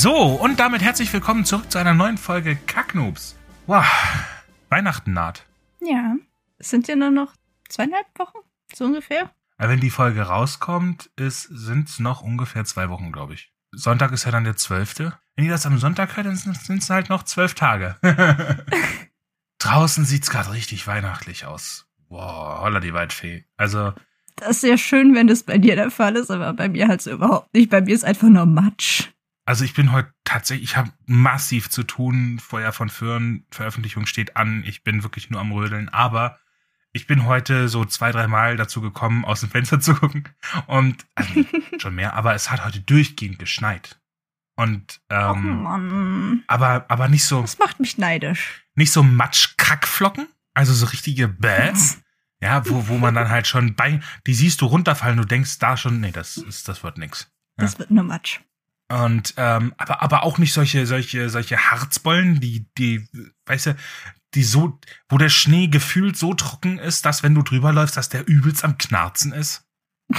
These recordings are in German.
So, und damit herzlich willkommen zurück zu einer neuen Folge Kacknoobs. Wow, Weihnachten naht. Ja, es sind ja nur noch zweieinhalb Wochen, so ungefähr. Aber wenn die Folge rauskommt, sind es noch ungefähr zwei Wochen, glaube ich. Sonntag ist ja dann der zwölfte. Wenn ihr das am Sonntag hört, dann sind es halt noch zwölf Tage. Draußen sieht's gerade richtig weihnachtlich aus. Wow, holla die Waldfee. Also. Das ist sehr schön, wenn das bei dir der Fall ist, aber bei mir halt so überhaupt nicht. Bei mir ist einfach nur Matsch. Also ich bin heute tatsächlich, ich habe massiv zu tun. Feuer von Föhren, Veröffentlichung steht an. Ich bin wirklich nur am Rödeln. Aber ich bin heute so zwei, drei Mal dazu gekommen, aus dem Fenster zu gucken. Und also schon mehr, aber es hat heute durchgehend geschneit. Und ähm, oh Mann. aber aber nicht so. Das macht mich neidisch. Nicht so Matsch-Kackflocken, also so richtige Bäds. Ja, wo, wo man dann halt schon bei, die siehst du runterfallen, du denkst da schon, nee, das ist, das wird nix. Ja. Das wird nur Matsch. Und ähm, aber aber auch nicht solche solche solche Harzbollen, die die weißt du, die so wo der Schnee gefühlt so trocken ist, dass wenn du drüber läufst, dass der übelst am Knarzen ist.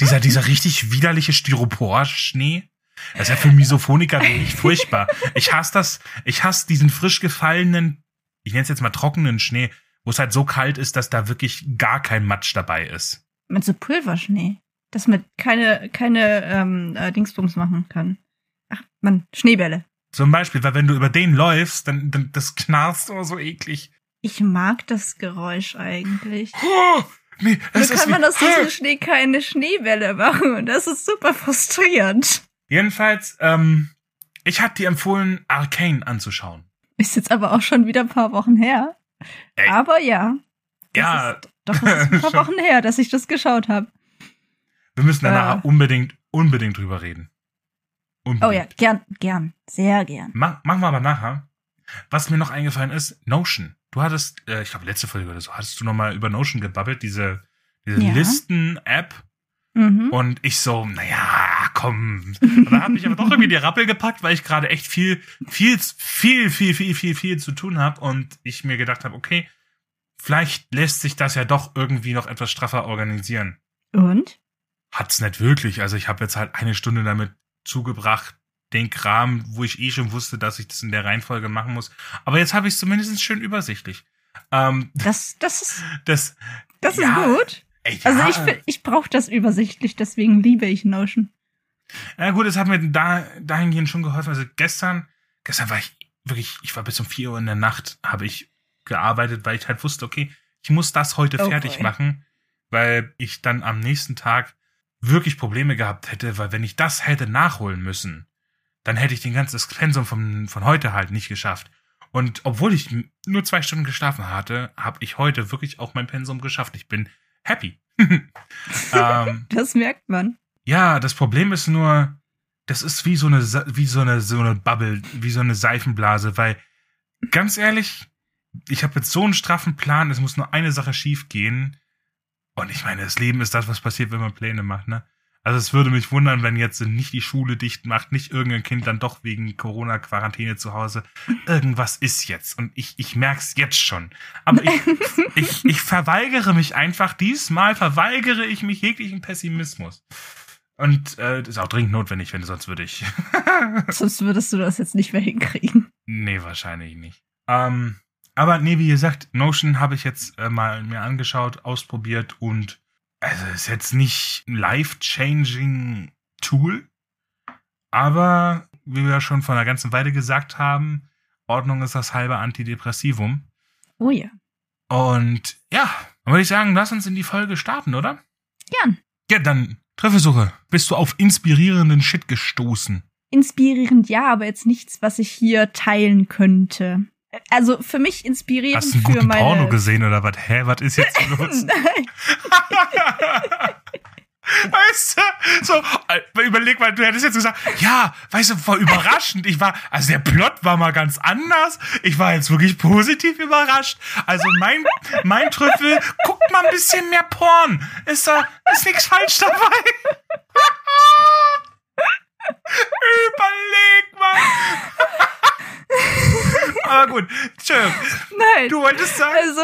dieser dieser richtig widerliche Styropor-Schnee. Das ist ja für Misophoniker wirklich furchtbar. Ich hasse das. Ich hasse diesen frisch gefallenen, ich nenne es jetzt mal trockenen Schnee, wo es halt so kalt ist, dass da wirklich gar kein Matsch dabei ist. Mit so Pulverschnee dass man keine, keine ähm, äh, Dingsbums machen kann. Ach, man, Schneebälle. Zum Beispiel, weil wenn du über den läufst, dann, dann das knarzt oder so eklig. Ich mag das Geräusch eigentlich. Oh, nee, das so kann man aus diesem Schnee keine Schneebälle machen und das ist super frustrierend. Jedenfalls, ähm, ich hatte dir empfohlen, Arcane anzuschauen. Ist jetzt aber auch schon wieder ein paar Wochen her. Ey. Aber ja. Ja. Ist, doch, das ist ein paar Wochen her, dass ich das geschaut habe. Wir müssen danach äh. unbedingt, unbedingt drüber reden. Unbedingt. Oh ja, gern, gern, sehr gern. Mach, machen wir aber nachher. Was mir noch eingefallen ist, Notion. Du hattest, äh, ich glaube, letzte Folge oder so, hattest du noch mal über Notion gebabbelt, diese, diese ja. Listen-App. Mhm. Und ich so, naja, komm. Und dann hat mich aber doch irgendwie die Rappel gepackt, weil ich gerade echt viel, viel, viel, viel, viel, viel, viel zu tun habe und ich mir gedacht habe, okay, vielleicht lässt sich das ja doch irgendwie noch etwas straffer organisieren. Und? Hat's nicht wirklich. Also ich habe jetzt halt eine Stunde damit zugebracht, den Kram, wo ich eh schon wusste, dass ich das in der Reihenfolge machen muss. Aber jetzt habe ich es zumindest schön übersichtlich. Ähm, das, das ist, das, das ja, ist gut. Ey, ja. Also ich, ich brauche das übersichtlich, deswegen liebe ich Notion. Ja gut, es hat mir da dahingehend schon geholfen. Also gestern, gestern war ich wirklich, ich war bis um vier Uhr in der Nacht, habe ich gearbeitet, weil ich halt wusste, okay, ich muss das heute oh fertig boy. machen, weil ich dann am nächsten Tag wirklich Probleme gehabt hätte, weil wenn ich das hätte nachholen müssen, dann hätte ich den ganzen Pensum von, von heute halt nicht geschafft. Und obwohl ich nur zwei Stunden geschlafen hatte, habe ich heute wirklich auch mein Pensum geschafft. Ich bin happy. ähm, das merkt man. Ja, das Problem ist nur, das ist wie so eine, wie so eine, so eine Bubble, wie so eine Seifenblase, weil ganz ehrlich, ich habe jetzt so einen straffen Plan, es muss nur eine Sache schief gehen und ich meine, das Leben ist das, was passiert, wenn man Pläne macht, ne? Also es würde mich wundern, wenn jetzt nicht die Schule dicht macht, nicht irgendein Kind dann doch wegen Corona-Quarantäne zu Hause. Irgendwas ist jetzt und ich, ich merk's jetzt schon. Aber ich, ich, ich verweigere mich einfach, diesmal verweigere ich mich jeglichen Pessimismus. Und äh, das ist auch dringend notwendig, wenn sonst würde ich. sonst würdest du das jetzt nicht mehr hinkriegen. Nee, wahrscheinlich nicht. Ähm, aber nee, wie gesagt, Notion habe ich jetzt äh, mal mir angeschaut, ausprobiert und also ist jetzt nicht ein life-changing Tool, aber wie wir ja schon vor einer ganzen Weile gesagt haben, Ordnung ist das halbe Antidepressivum. Oh ja. Und ja, dann würde ich sagen, lass uns in die Folge starten, oder? Gern. Ja, dann Treffersuche. Bist du auf inspirierenden Shit gestoßen? Inspirierend ja, aber jetzt nichts, was ich hier teilen könnte also für mich inspirierend Hast du einen für guten meine Porno gesehen oder was? Hä, was ist jetzt los? Nein. Weißt du? So, äh, überleg mal, du hättest jetzt gesagt, ja, weißt du, voll überraschend. Ich war, also der Plot war mal ganz anders. Ich war jetzt wirklich positiv überrascht. Also mein, mein Trüffel, guckt mal ein bisschen mehr Porn. Ist da, ist nichts falsch dabei. Überleg mal. Aber gut, schön. Nein. Du wolltest sagen. Also.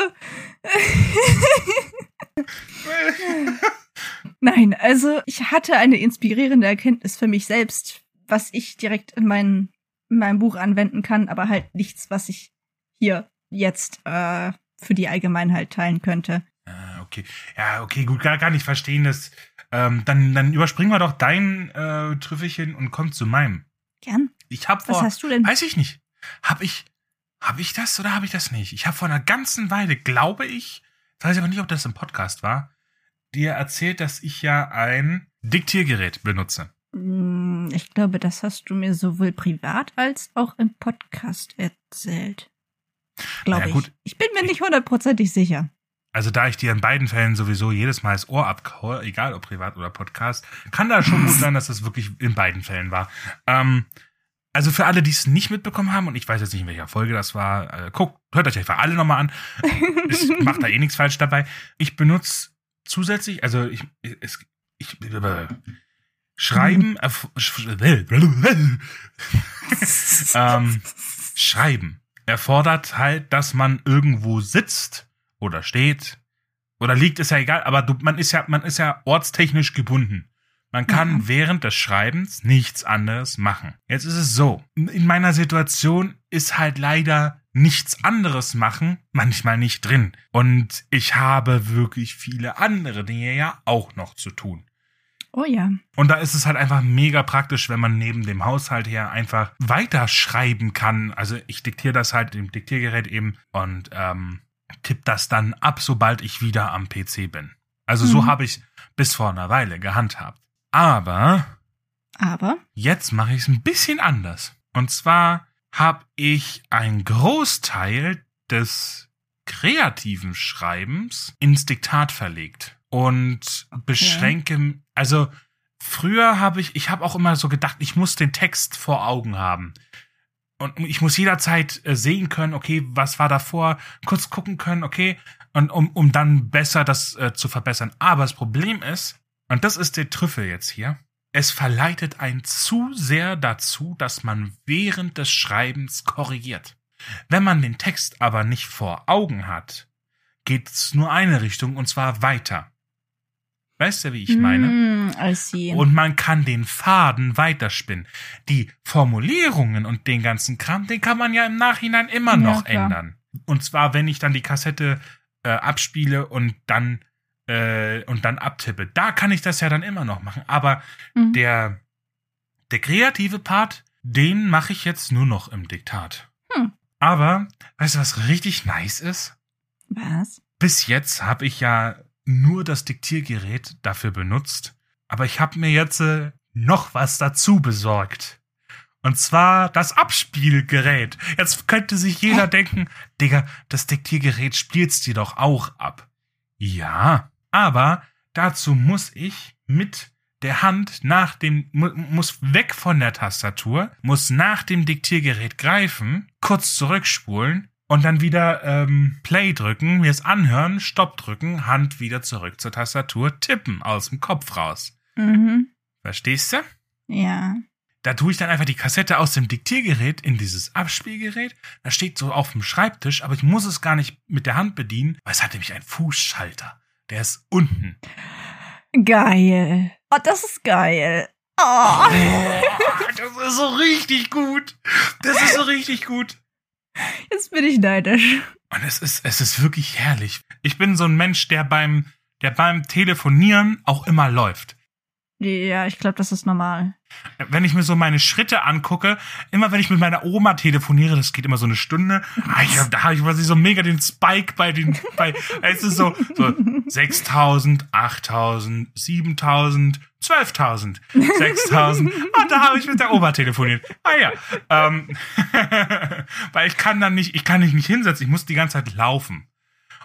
Nein, also ich hatte eine inspirierende Erkenntnis für mich selbst, was ich direkt in, mein, in meinem Buch anwenden kann, aber halt nichts, was ich hier jetzt äh, für die Allgemeinheit teilen könnte. Ah, okay. Ja, okay, gut, gar, gar nicht verstehen das. Ähm, dann, dann überspringen wir doch dein äh, Trüffelchen und kommen zu meinem. Gern. Ich hab Was vor, hast du denn? weiß ich nicht. Hab ich, hab ich das oder hab ich das nicht? Ich habe vor einer ganzen Weile, glaube ich, weiß ich aber nicht, ob das im Podcast war, dir erzählt, dass ich ja ein Diktiergerät benutze. Hm, Ich glaube, das hast du mir sowohl privat als auch im Podcast erzählt. Glaube Ja, ich. gut. Ich bin mir nicht hundertprozentig sicher. Also da ich dir in beiden Fällen sowieso jedes Mal das Ohr abkaue, egal ob privat oder Podcast, kann da schon gut sein, dass das wirklich in beiden Fällen war. Ähm, also für alle, die es nicht mitbekommen haben, und ich weiß jetzt nicht, in welcher Folge das war, äh, guckt, hört euch einfach alle nochmal an. Ich mache da eh nichts falsch dabei. Ich benutze zusätzlich, also ich, es, ich, äh, Schreiben, erf- sch- ähm, Schreiben erfordert halt, dass man irgendwo sitzt oder steht oder liegt, ist ja egal, aber du, man ist ja, man ist ja ortstechnisch gebunden. Man kann Ja. während des Schreibens nichts anderes machen. Jetzt ist es so, in meiner Situation ist halt leider nichts anderes machen manchmal nicht drin. Und ich habe wirklich viele andere Dinge ja auch noch zu tun. Oh ja. Und da ist es halt einfach mega praktisch, wenn man neben dem Haushalt her einfach weiterschreiben kann. Also ich diktiere das halt im Diktiergerät eben und ähm, tippe das dann ab, sobald ich wieder am PC bin. Also so Mhm. habe ich bis vor einer Weile gehandhabt. Aber Aber. jetzt mache ich es ein bisschen anders. Und zwar habe ich einen Großteil des kreativen Schreibens ins Diktat verlegt und beschränke, also früher habe ich, ich habe auch immer so gedacht, ich muss den Text vor Augen haben. Und ich muss jederzeit äh, sehen können, okay, was war davor, kurz gucken können, okay, und um, um dann besser das äh, zu verbessern. Aber das Problem ist, und das ist der Trüffel jetzt hier, es verleitet einen zu sehr dazu, dass man während des Schreibens korrigiert. Wenn man den Text aber nicht vor Augen hat, geht es nur eine Richtung und zwar weiter. Weißt du, wie ich meine? Mm. Und man kann den Faden weiterspinnen. Die Formulierungen und den ganzen Kram, den kann man ja im Nachhinein immer Ja, noch klar. ändern. Und zwar, wenn ich dann die Kassette äh, abspiele und dann äh, und dann abtippe. Da kann ich das ja dann immer noch machen. Aber Mhm. der der kreative Part, den mache ich jetzt nur noch im Diktat. Hm. Aber weißt du, was richtig nice ist? Was? bis jetzt habe ich ja nur das Diktiergerät dafür benutzt, aber ich habe mir jetzt äh, noch was dazu besorgt. Und zwar das Abspielgerät. Jetzt könnte sich jeder denken, Digga, das Diktiergerät spielst dir doch auch ab. Ja, aber dazu muss ich mit der Hand nach dem, mu muss weg von der Tastatur, muss nach dem Diktiergerät greifen, kurz zurückspulen und dann wieder ähm, Play drücken, mir es anhören, Stopp drücken, Hand wieder zurück zur Tastatur, tippen aus dem Kopf raus. Mhm. Verstehst du? Ja. Da tue ich dann einfach die Kassette aus dem Diktiergerät in dieses Abspielgerät. Das steht so auf dem Schreibtisch, aber ich muss es gar nicht mit der Hand bedienen, weil es hat nämlich einen Fußschalter. Der ist unten. Geil. Oh, das ist geil. Oh. Oh, das ist so richtig gut. Das ist so richtig gut. Jetzt bin ich neidisch. Und es ist, es ist wirklich herrlich. Ich bin so ein Mensch, der beim, der beim Telefonieren auch immer läuft. Ja, ich glaube, das ist normal. Wenn ich mir so meine Schritte angucke, immer wenn ich mit meiner Oma telefoniere, das geht immer so eine Stunde, ah, ich hab, da habe ich quasi so mega den Spike bei den, bei, es ist so, so 6000, 8000, 7000, 12.000, 6.000. Und da habe ich mit der Oma telefoniert. Ah ja. Ähm, weil ich kann dann nicht, ich kann mich nicht hinsetzen, ich muss die ganze Zeit laufen.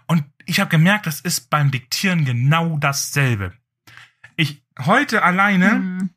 Und ich habe gemerkt, das ist beim Diktieren genau dasselbe. Heute alleine Hm.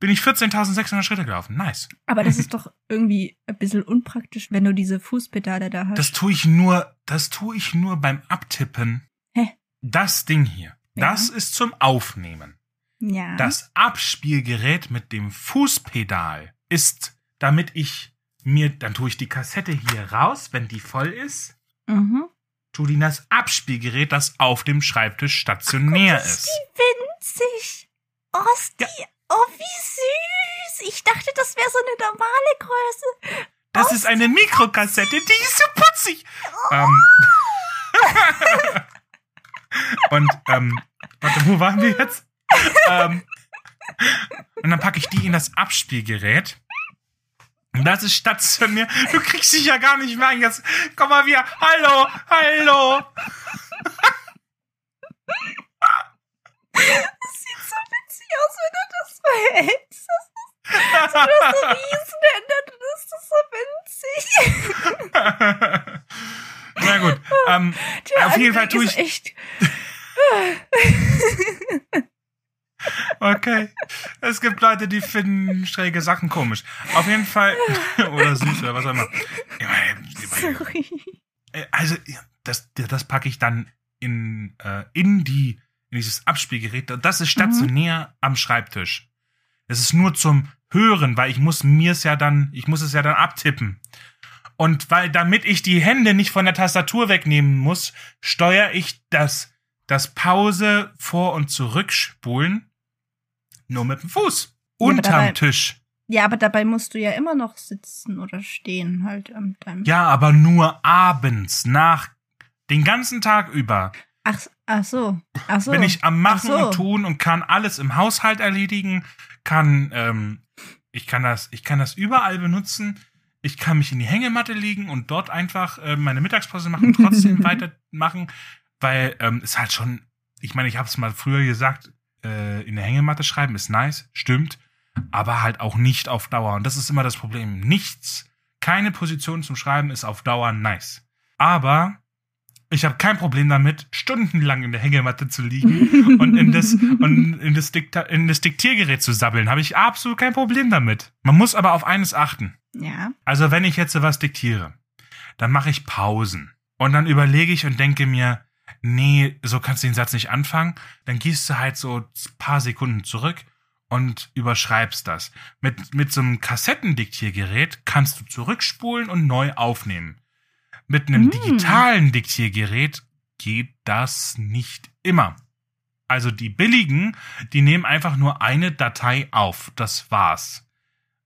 bin ich 14.600 Schritte gelaufen. Nice. Aber das ist doch irgendwie ein bisschen unpraktisch, wenn du diese Fußpedale da hast. Das tue ich nur, das tue ich nur beim Abtippen. Hä? Das Ding hier. Ja. Das ist zum Aufnehmen. ja. Das Abspielgerät mit dem Fußpedal ist, damit ich mir, dann tue ich die Kassette hier raus, wenn die voll ist, Mhm. Das Abspielgerät, das auf dem Schreibtisch stationär Guck, ist ist. die winzig. Oh, ist die, oh, wie süß. Ich dachte, das wäre so eine normale Größe. Das ist eine Mikrokassette, die ist so putzig. Ähm, und, ähm, warte, wo waren wir jetzt? ähm, und dann packe ich die in das Abspielgerät. Das ist stationär. Du kriegst dich ja gar nicht mehr ein. Jetzt komm mal wieder. Hallo, hallo. Das sieht so witzig aus, wenn du das verhältst. Das ist, du hast so Riesenhände, das ist so winzig. Na gut. Ähm, Auf jeden Fall tue ich- echt. okay. Es gibt Leute, die finden schräge Sachen komisch. Auf jeden Fall. oder süß oder was auch immer. Sorry. Äh, Also, das, das packe ich dann in, äh, in die, in dieses Abspielgerät. Das ist stationär am Schreibtisch. Es ist nur zum Hören, weil ich muss mir es ja dann, ich muss es ja dann abtippen. Und weil, damit ich die Hände nicht von der Tastatur wegnehmen muss, steuere ich das, das Pause vor- und zurückspulen nur mit dem Fuß. Ja, Unterm dabei- Tisch. Ja, aber dabei musst du ja immer noch sitzen oder stehen halt am deinem. Ja, aber nur abends, nach den ganzen Tag über. Ach, ach so. Ach so. bin ich am Machen Ach so. und Tun und kann alles im Haushalt erledigen, kann, ähm, ich kann das, ich kann das überall benutzen. Ich kann mich in die Hängematte legen und dort einfach äh, meine Mittagspause machen und trotzdem weitermachen, weil ähm, ist halt schon, ich meine, ich habe es mal früher gesagt, äh, in der Hängematte schreiben ist nice, stimmt, aber halt auch nicht auf Dauer. Und das ist immer das Problem. Nichts, keine Position zum Schreiben ist auf Dauer nice. Aber ich habe kein Problem damit, stundenlang in der Hängematte zu liegen und in das, und in das, Dikta in das Diktiergerät zu sabbeln. Habe ich absolut kein Problem damit. Man muss aber auf eines achten. Ja. Also wenn ich jetzt was diktiere, dann mache ich Pausen. Und dann überlege ich und denke mir, nee, so kannst du den Satz nicht anfangen. Dann gehst du halt so ein paar Sekunden zurück und überschreibst das. Mit, mit so einem Kassettendiktiergerät kannst du zurückspulen und neu aufnehmen. Mit einem Mm. digitalen Diktiergerät geht das nicht immer. Also die billigen, die nehmen einfach nur eine Datei auf. Das war's.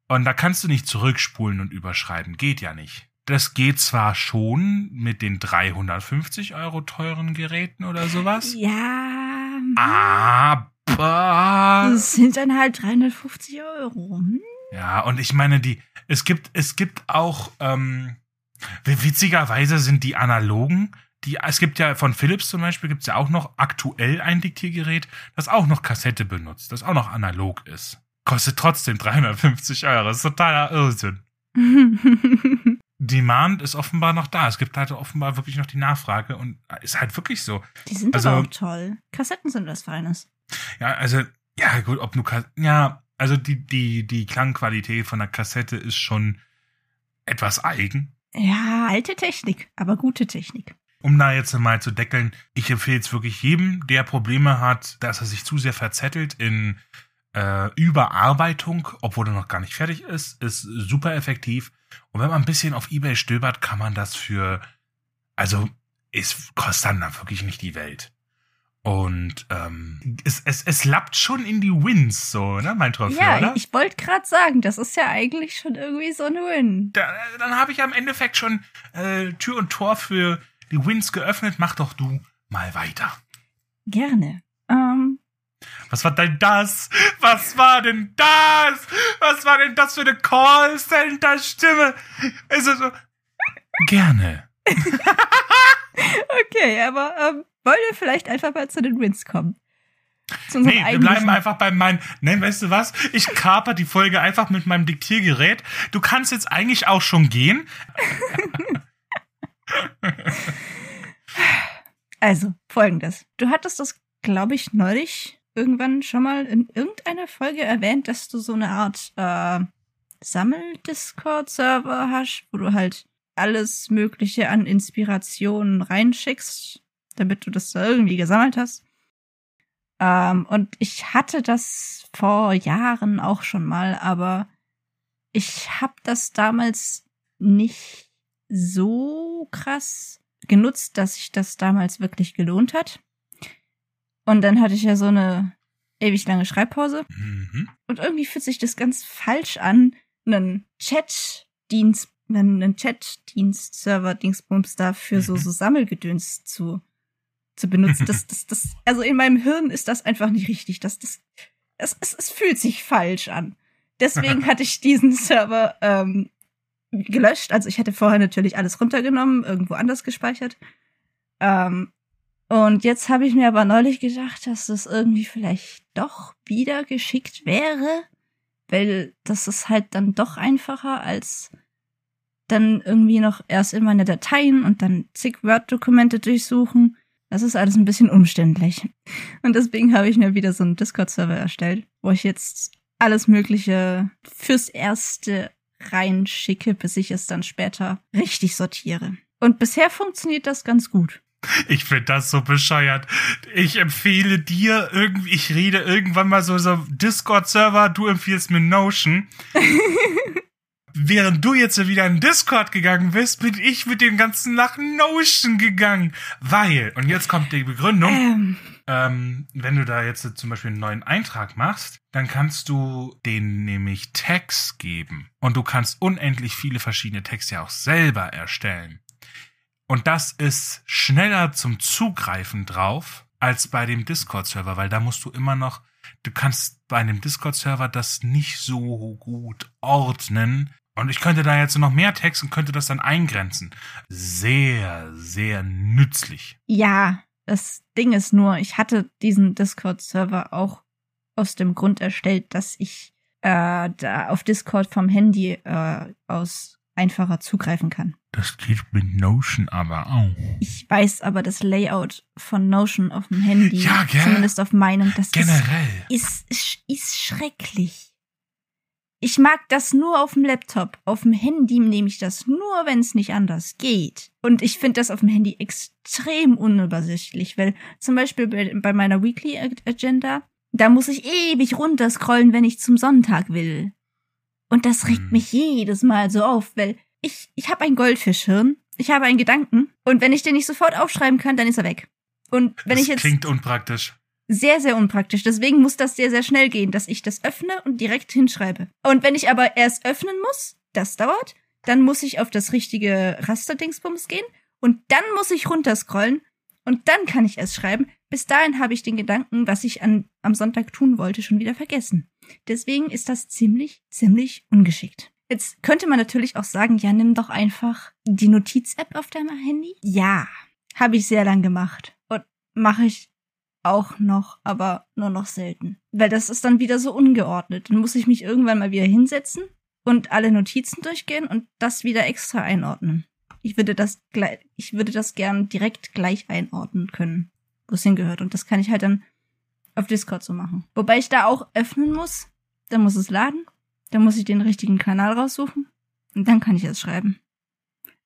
Und da kannst du nicht zurückspulen und überschreiben. Geht ja nicht. Das geht zwar schon mit den 350 Euro teuren Geräten oder sowas. Ja. Aber. Das sind dann halt 350 Euro. Hm? Ja, und ich meine, die, es gibt, es gibt auch, ähm, witzigerweise sind die analogen, die, es gibt ja von Philips zum Beispiel, gibt es ja auch noch aktuell ein Diktiergerät, das auch noch Kassette benutzt, das auch noch analog ist. Kostet trotzdem 350 Euro. Das ist totaler Irrsinn. Demand ist offenbar noch da. Es gibt halt offenbar wirklich noch die Nachfrage und ist halt wirklich so. Die sind Also- aber auch toll. Kassetten sind was Feines. Ja, also, ja, gut, ob du, Kas- ja, also die, die, die Klangqualität von der Kassette ist schon etwas eigen. Ja, alte Technik, aber gute Technik. Um da jetzt mal zu deckeln, ich empfehle es wirklich jedem, der Probleme hat, dass er sich zu sehr verzettelt in äh, Überarbeitung, obwohl er noch gar nicht fertig ist, ist super effektiv. Und wenn man ein bisschen auf Ebay stöbert, kann man das für, also es kostet dann wirklich nicht die Welt. Und ähm, es, es, es lappt schon in die Wins, so, ne, mein Trophäe, ja, oder? ich wollte gerade sagen, das ist ja eigentlich schon irgendwie so ein Win. da, dann habe ich am Endeffekt schon äh, Tür und Tor für die Wins geöffnet. Mach doch du mal weiter. Gerne. Was war denn das? Was war denn das? Was war denn das für eine Callcenter-Stimme? Ist es so? Gerne. okay, aber ähm, wollen wir vielleicht einfach mal zu den Wins kommen? Zu Nee, wir bleiben einfach bei meinem. Nee, weißt du was? Ich kaper die Folge einfach mit meinem Diktiergerät. Du kannst jetzt eigentlich auch schon gehen. Also, folgendes. Du hattest das, glaube ich, neulich irgendwann schon mal in irgendeiner Folge erwähnt, dass du so eine Art äh, Sammel-Discord-Server hast, wo du halt alles Mögliche an Inspirationen reinschickst, damit du das irgendwie gesammelt hast. Ähm, und ich hatte das vor Jahren auch schon mal, aber ich habe das damals nicht so krass genutzt, dass sich das damals wirklich gelohnt hat. Und dann hatte ich ja so eine ewig lange Schreibpause. Mhm. Und irgendwie fühlt sich das ganz falsch an, einen Chat-Dienst, einen Chat-Dienst-Server-Dingsbums da für so, Mhm. so Sammelgedöns zu, zu benutzen. Das, das, das, also in meinem Hirn ist das einfach nicht richtig. Das, das, es, es, es fühlt sich falsch an. Deswegen hatte ich diesen Server ähm, gelöscht. Also ich hatte vorher natürlich alles runtergenommen, irgendwo anders gespeichert. Ähm, und jetzt habe ich mir aber neulich gedacht, dass das irgendwie vielleicht doch wieder geschickt wäre, weil das ist halt dann doch einfacher als dann irgendwie noch erst in meine Dateien und dann zig Word-Dokumente durchsuchen. Das ist alles ein bisschen umständlich. Und deswegen habe ich mir wieder so einen Discord-Server erstellt, wo ich jetzt alles Mögliche fürs Erste reinschicke, bis ich es dann später richtig sortiere. Und bisher funktioniert das ganz gut. Ich finde das so bescheuert. Ich empfehle dir irgendwie, ich rede irgendwann mal so, so Discord-Server, du empfiehlst mir Notion. Während du jetzt wieder in Discord gegangen bist, bin ich mit dem ganzen nach Notion gegangen. Weil, und jetzt kommt die Begründung, Ähm, ähm, wenn du da jetzt zum Beispiel einen neuen Eintrag machst, dann kannst du denen nämlich Tags geben. Und du kannst unendlich viele verschiedene Tags ja auch selber erstellen. Und das ist schneller zum Zugreifen drauf als bei dem Discord-Server, weil da musst du immer noch, du kannst bei einem Discord-Server das nicht so gut ordnen. Und ich könnte da jetzt noch mehr Tags und könnte das dann eingrenzen. Sehr, sehr nützlich. ja, das Ding ist nur, ich hatte diesen Discord-Server auch aus dem Grund erstellt, dass ich äh, da auf Discord vom Handy äh, aus einfacher zugreifen kann. Das geht mit Notion aber auch. Ich weiß aber das Layout von Notion auf dem Handy, Ja, gell? zumindest auf meinem, das ist, Generell. ist, ist, ist schrecklich. Ich mag das nur auf dem Laptop. Auf dem Handy nehme ich das nur, wenn es nicht anders geht. Und ich finde das auf dem Handy extrem unübersichtlich, weil zum Beispiel bei, bei meiner Weekly Ag- Agenda, da muss ich ewig runterscrollen, wenn ich zum Sonntag will. Und das regt Hm. mich jedes Mal so auf, weil ich, ich habe ein Goldfischhirn, ich habe einen Gedanken und wenn ich den nicht sofort aufschreiben kann, dann ist er weg. Und wenn das ich jetzt klingt unpraktisch. sehr, sehr unpraktisch. Deswegen muss das sehr, sehr schnell gehen, dass ich das öffne und direkt hinschreibe. Und wenn ich aber erst öffnen muss, das dauert, dann muss ich auf das richtige Rasterdingsbums gehen und dann muss ich runterscrollen und dann kann ich erst schreiben. Bis dahin habe ich den Gedanken, was ich an, am Sonntag tun wollte, schon wieder vergessen. Deswegen ist das ziemlich, ziemlich ungeschickt. Jetzt könnte man natürlich auch sagen, ja, nimm doch einfach die Notiz-App auf deinem Handy. Ja, habe ich sehr lang gemacht und mache ich auch noch, aber nur noch selten. Weil das ist dann wieder so ungeordnet. Dann muss ich mich irgendwann mal wieder hinsetzen und alle Notizen durchgehen und das wieder extra einordnen. Ich würde das ich würde das gern direkt gleich einordnen können, wo es hingehört. Und das kann ich halt dann auf Discord so machen. Wobei ich da auch öffnen muss. Dann muss es laden. Dann muss ich den richtigen Kanal raussuchen. Und dann kann ich es schreiben.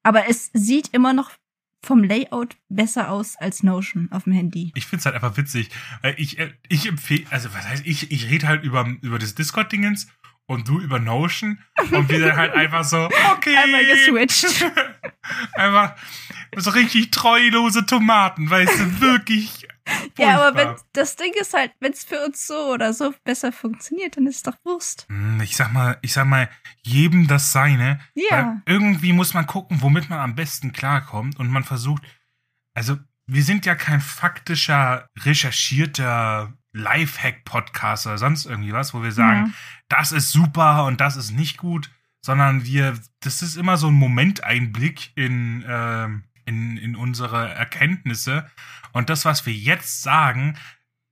Aber es sieht immer noch vom Layout besser aus als Notion auf dem Handy. Ich find's halt einfach witzig. Ich, äh, ich empfehle, also was heißt, ich, ich rede halt über, über das Discord-Dingens und du über Notion und wir dann halt einfach so, okay. Einmal geswitcht. einfach so richtig treulose Tomaten, weißt du, wirklich. Ja, aber wenn furchtbar. das Ding ist halt, wenn es für uns so oder so besser funktioniert, dann ist doch Wurst. Hm, Ich sag mal, ich sag mal, jedem das seine. Ja. Weil irgendwie muss man gucken, womit man am besten klarkommt und man versucht, also wir sind ja kein faktischer, recherchierter Lifehack-Podcast oder sonst irgendwie was, wo wir sagen, das ist super und das ist nicht gut, sondern wir, das ist immer so ein Momenteinblick in, ähm, in, in unsere Erkenntnisse. Und das, was wir jetzt sagen,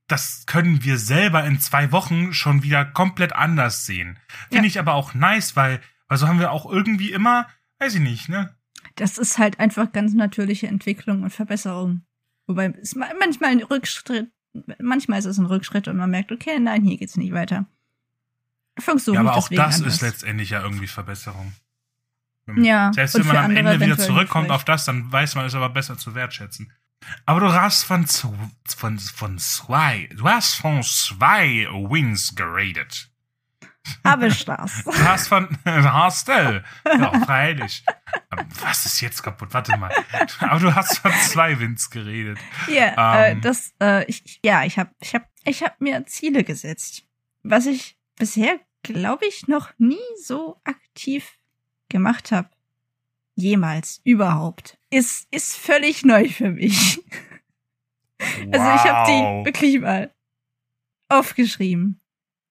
das können wir selber in zwei Wochen schon wieder komplett anders sehen. Finde Ja. ich aber auch nice, weil, weil so haben wir auch irgendwie immer, weiß ich nicht, ne? Das ist halt einfach ganz natürliche Entwicklung und Verbesserung. Wobei es ma- manchmal ein Rückschritt, manchmal ist es ein Rückschritt und man merkt, okay, nein, hier geht's nicht weiter. Versuche ja, aber auch das anders. ist letztendlich ja irgendwie Verbesserung. Ja, Selbst wenn man am Ende wieder zurückkommt auf das, dann weiß man es aber besser zu wertschätzen. Aber du hast von, von, von zwei, du hast von zwei Wins geredet. Habe ich das. Du hast von, hast du. Ja, freilich. Was ist jetzt kaputt? Warte mal. Aber du hast von zwei Wins geredet. Ja, Ähm. äh, das, äh, ich, ja, ich habe, ich habe, ich habe mir Ziele gesetzt, was ich bisher, glaube ich, noch nie so aktiv gemacht habe. Jemals, überhaupt. Ist, ist völlig neu für mich. Also ich habe die wirklich mal aufgeschrieben.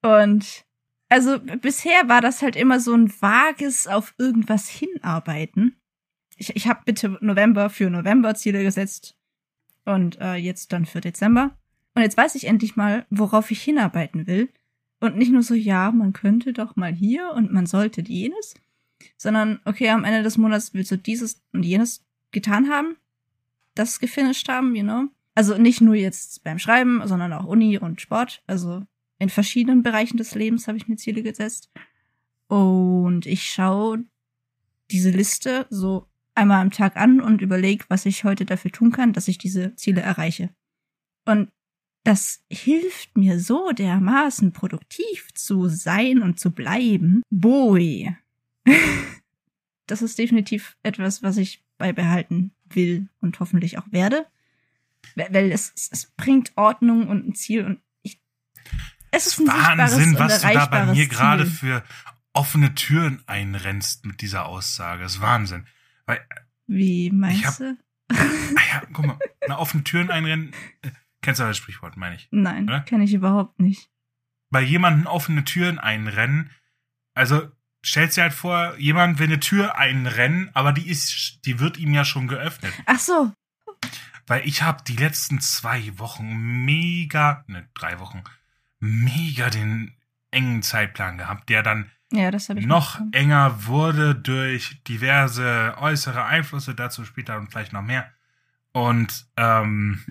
Und also bisher war das halt immer so ein vages auf irgendwas hinarbeiten. Ich, ich habe bitte November für November Ziele gesetzt und äh, jetzt dann für Dezember. Und jetzt weiß ich endlich mal, worauf ich hinarbeiten will. Und nicht nur so, ja, man könnte doch mal hier und man sollte jenes, sondern okay, am Ende des Monats willst du dieses und jenes getan haben, das gefinisht haben, you know. Also nicht nur jetzt beim Schreiben, sondern auch Uni und Sport. Also in verschiedenen Bereichen des Lebens habe ich mir Ziele gesetzt. Und ich schaue diese Liste so einmal am Tag an und überlege, was ich heute dafür tun kann, dass ich diese Ziele erreiche. Und das hilft mir so dermaßen produktiv zu sein und zu bleiben. Boy. das ist definitiv etwas, was ich beibehalten will und hoffentlich auch werde. Weil es, es, bringt Ordnung und ein Ziel und. Es ist ein Wahnsinn, was du da bei mir gerade für offene Türen einrennst mit dieser Aussage. Das ist Wahnsinn. Weil, Wie meinst Ich hab- du? ah ja, guck mal, na, offene Türen einrennen, äh, kennst du das Sprichwort, meine ich. Nein, kenne ich überhaupt nicht. Bei jemandem offene Türen einrennen, also stellst dir halt vor, jemand will eine Tür einrennen, aber die ist, die wird ihm ja schon geöffnet. Ach so. Weil ich habe die letzten zwei Wochen mega, ne, drei Wochen, mega den engen Zeitplan gehabt, der dann Ja, noch enger wurde durch diverse äußere Einflüsse, dazu später und vielleicht noch mehr. Und ähm,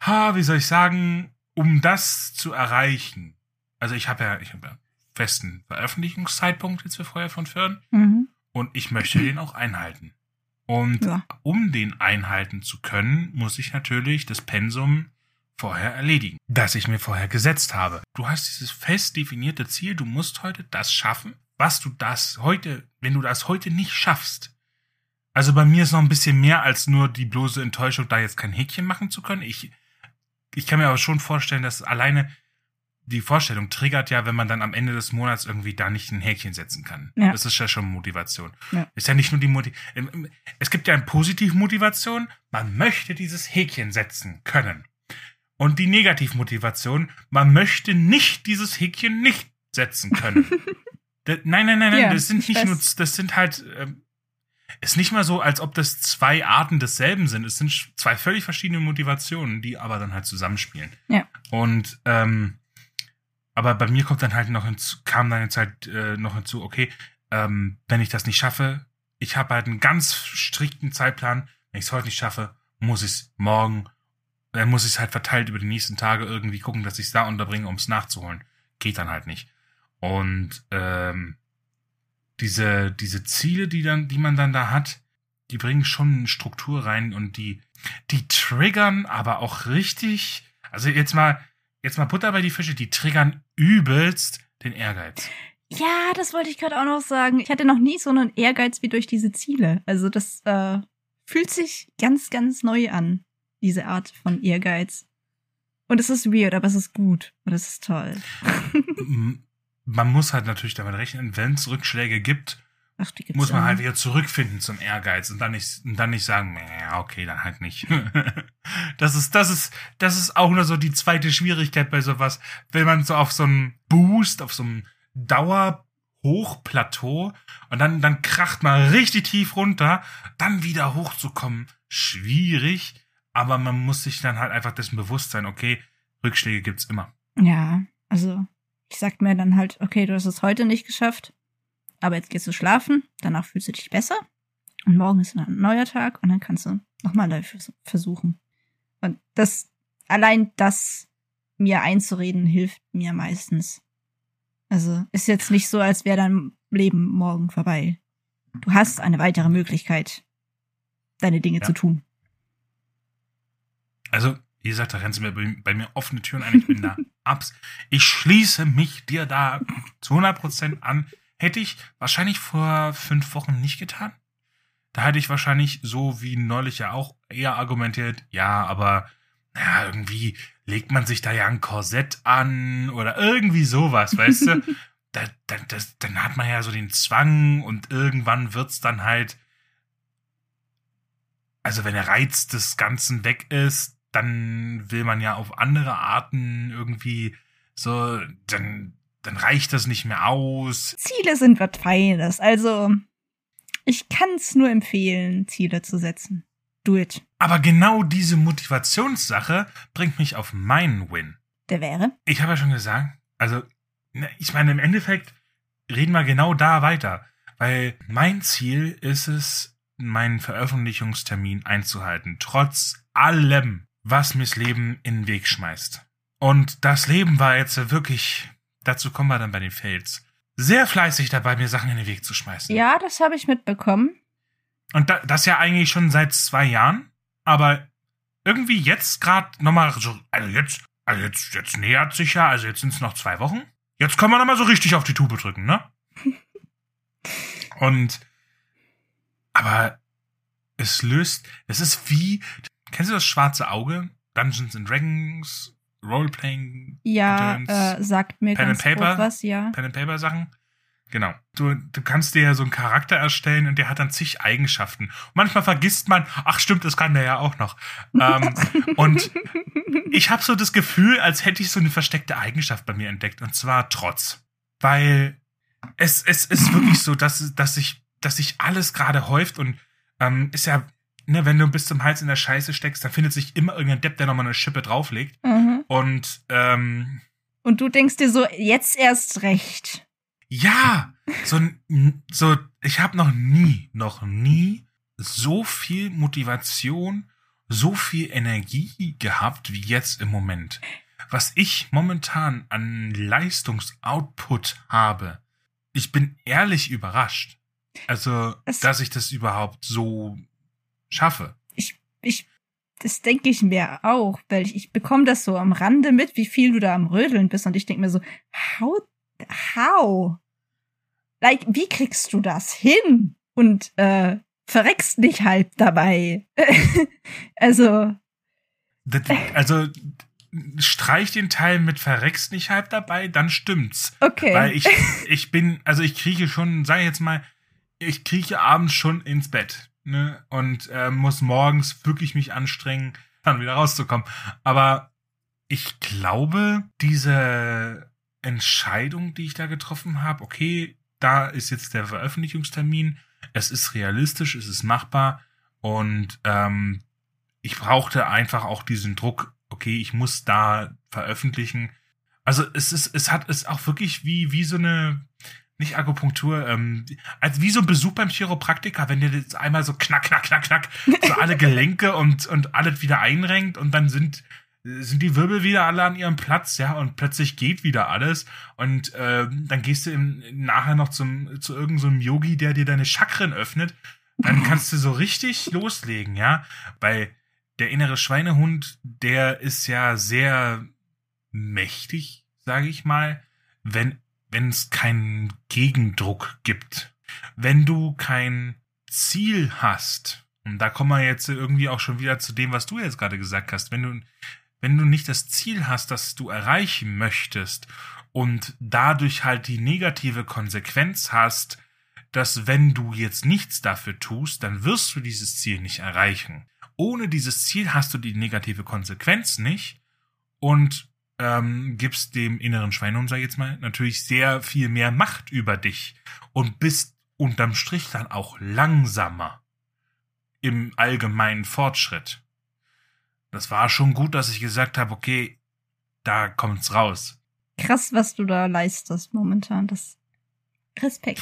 ha, wie soll ich sagen, um das zu erreichen, also ich habe ja, ich habe ja festen Veröffentlichungszeitpunkt jetzt für Feuer von Föhren Mhm. und ich möchte den auch einhalten. Und Ja. um den einhalten zu können, muss ich natürlich das Pensum vorher erledigen, das ich mir vorher gesetzt habe. Du hast dieses fest definierte Ziel, du musst heute das schaffen, was du das heute, wenn du das heute nicht schaffst. Also bei mir ist noch ein bisschen mehr als nur die bloße Enttäuschung, da jetzt kein Häkchen machen zu können. Ich, ich kann mir aber schon vorstellen, dass alleine die Vorstellung triggert ja, wenn man dann am Ende des Monats irgendwie da nicht ein Häkchen setzen kann. Ja. Das ist ja schon Motivation. Ja. Ist ja nicht nur die Motivation. Es gibt ja eine Positivmotivation, man möchte dieses Häkchen setzen können. Und die Negativmotivation, man möchte nicht dieses Häkchen nicht setzen können. Da- nein, nein, nein, nein, Ja, das sind ich nicht weiß. nur, das sind halt, ähm, ist nicht mal so, als ob das zwei Arten desselben sind. Es sind zwei völlig verschiedene Motivationen, die aber dann halt zusammenspielen. Ja. Und ähm, aber bei mir kommt dann halt noch hinzu, kam dann jetzt halt äh, noch hinzu, okay, ähm, wenn ich das nicht schaffe, ich habe halt einen ganz strikten Zeitplan. Wenn ich es heute nicht schaffe, muss ich es morgen, dann muss ich es halt verteilt über die nächsten Tage irgendwie gucken, dass ich es da unterbringe, um es nachzuholen. Geht dann halt nicht. Und ähm, diese, diese Ziele, die dann, die man dann da hat, die bringen schon Struktur rein und die, die triggern aber auch richtig, also jetzt mal, jetzt mal Butter bei die Fische, die triggern übelst den Ehrgeiz. Ja, das wollte ich gerade auch noch sagen. Ich hatte noch nie so einen Ehrgeiz wie durch diese Ziele. Also das äh, fühlt sich ganz, ganz neu an, diese Art von Ehrgeiz. Und es ist weird, aber es ist gut. Und es ist toll. Man muss halt natürlich damit rechnen, wenn es Rückschläge gibt, Ach, muss man halt wieder zurückfinden zum Ehrgeiz und dann nicht, und dann nicht sagen, ja, okay, dann halt nicht. das ist, das ist, das ist auch nur so die zweite Schwierigkeit bei sowas, wenn man so auf so einem Boost, auf so einem Dauerhochplateau und dann, dann kracht man richtig tief runter, dann wieder hochzukommen, schwierig, aber man muss sich dann halt einfach dessen bewusst sein, okay, Rückschläge gibt's immer. Ja, also ich sag mir dann halt, okay, du hast es heute nicht geschafft, aber jetzt gehst du schlafen, danach fühlst du dich besser und morgen ist ein neuer Tag und dann kannst du nochmal neu vers- versuchen. Und das allein das mir einzureden hilft mir meistens. Also ist jetzt nicht so, als wäre dein Leben morgen vorbei. Du hast eine weitere Möglichkeit, deine Dinge Ja. zu tun. Also, wie gesagt, da rennen sie mir bei, bei mir offene Türen ein. Ich bin da abs. Ich schließe mich dir da zu 100% an. Hätte ich wahrscheinlich vor fünf Wochen nicht getan. Da hätte ich wahrscheinlich so wie neulich ja auch eher argumentiert, ja, aber ja, irgendwie legt man sich da ja ein Korsett an oder irgendwie sowas, weißt du? Da, da, das, dann hat man ja so den Zwang und irgendwann wird's dann halt, also wenn der Reiz des Ganzen weg ist, dann will man ja auf andere Arten irgendwie so, dann, dann reicht das nicht mehr aus. Ziele sind was Feines. Also, ich kann's nur empfehlen, Ziele zu setzen. Do it. Aber genau diese Motivationssache bringt mich auf meinen Win. Der wäre? Ich habe ja schon gesagt, also, ne, ich meine, im Endeffekt reden wir genau da weiter. Weil mein Ziel ist es, meinen Veröffentlichungstermin einzuhalten. Trotz allem, was mir's Leben in den Weg schmeißt. Und das Leben war jetzt wirklich, dazu kommen wir dann bei den Fails, sehr fleißig dabei, mir Sachen in den Weg zu schmeißen. Ja, das habe ich mitbekommen. Und da, das ja eigentlich schon seit zwei Jahren. Aber irgendwie jetzt gerade nochmal so, also jetzt, also jetzt, jetzt nähert sich ja, also jetzt sind es noch zwei Wochen. Jetzt können wir nochmal so richtig auf die Tube drücken, ne? Und, aber es löst, es ist wie, kennst du das schwarze Auge? Dungeons and Dragons, Roleplaying, Ja, äh, sagt mir Pen ganz and Paper? was, ja. Pen and Paper Sachen. Genau. Du, du kannst dir ja so einen Charakter erstellen und der hat dann zig Eigenschaften. Manchmal vergisst man, ach stimmt, das kann der ja auch noch. Ähm, und ich habe so das Gefühl, als hätte ich so eine versteckte Eigenschaft bei mir entdeckt, und zwar Trotz. Weil es, es ist wirklich so, dass, dass sich dass sich alles gerade häuft und ähm, ist ja, ne, wenn du bis zum Hals in der Scheiße steckst, dann findet sich immer irgendein Depp, der nochmal eine Schippe drauflegt. Mhm. Und ähm, Und du denkst dir so, jetzt erst recht. Ja, so, so ich habe noch nie, noch nie so viel Motivation, so viel Energie gehabt wie jetzt im Moment. Was ich momentan an Leistungsoutput habe, ich bin ehrlich überrascht. Also, Es- dass ich das überhaupt so schaffe. Ich, das denke ich mir auch, weil ich, ich bekomme das so am Rande mit, wie viel du da am Rödeln bist. Und ich denke mir so, how, how? Like, wie kriegst du das hin? Und äh, verreckst nicht halb dabei. also, Das, also, streich den Teil mit verreckst nicht halb dabei, dann stimmt's. okay. Weil ich, ich bin, also ich kriege schon, sag ich jetzt mal, ich kriege abends schon ins Bett. Ne? Und äh, muss morgens wirklich mich anstrengen, dann wieder rauszukommen. Aber ich glaube, diese Entscheidung, die ich da getroffen habe, okay, da ist jetzt der Veröffentlichungstermin, es ist realistisch, es ist machbar und ähm, ich brauchte einfach auch diesen Druck, okay, ich muss da veröffentlichen. Also es ist, es hat es auch wirklich wie, wie so eine, nicht Akupunktur, ähm, als wie so ein Besuch beim Chiropraktiker, wenn der jetzt einmal so knack, knack, knack, knack, so alle Gelenke und, und alles wieder einrenkt und dann sind, sind die Wirbel wieder alle an ihrem Platz, ja, und plötzlich geht wieder alles und ähm, dann gehst du im, nachher noch zum, zu irgendeinem so einem Yogi, der dir deine Chakren öffnet, dann kannst du so richtig loslegen, ja, weil der innere Schweinehund, der ist ja sehr mächtig, sage ich mal, wenn wenn es keinen Gegendruck gibt. Wenn du kein Ziel hast, und da kommen wir jetzt irgendwie auch schon wieder zu dem, was du jetzt gerade gesagt hast, wenn du wenn du nicht das Ziel hast, das du erreichen möchtest und dadurch halt die negative Konsequenz hast, dass wenn du jetzt nichts dafür tust, dann wirst du dieses Ziel nicht erreichen. Ohne dieses Ziel hast du die negative Konsequenz nicht und ähm, gibst dem inneren Schweinehund, sag ich jetzt mal, natürlich sehr viel mehr Macht über dich und bist unterm Strich dann auch langsamer im allgemeinen Fortschritt. Das war schon gut, dass ich gesagt habe, okay, da kommt's raus. krass, was du da leistest momentan. Das Respekt.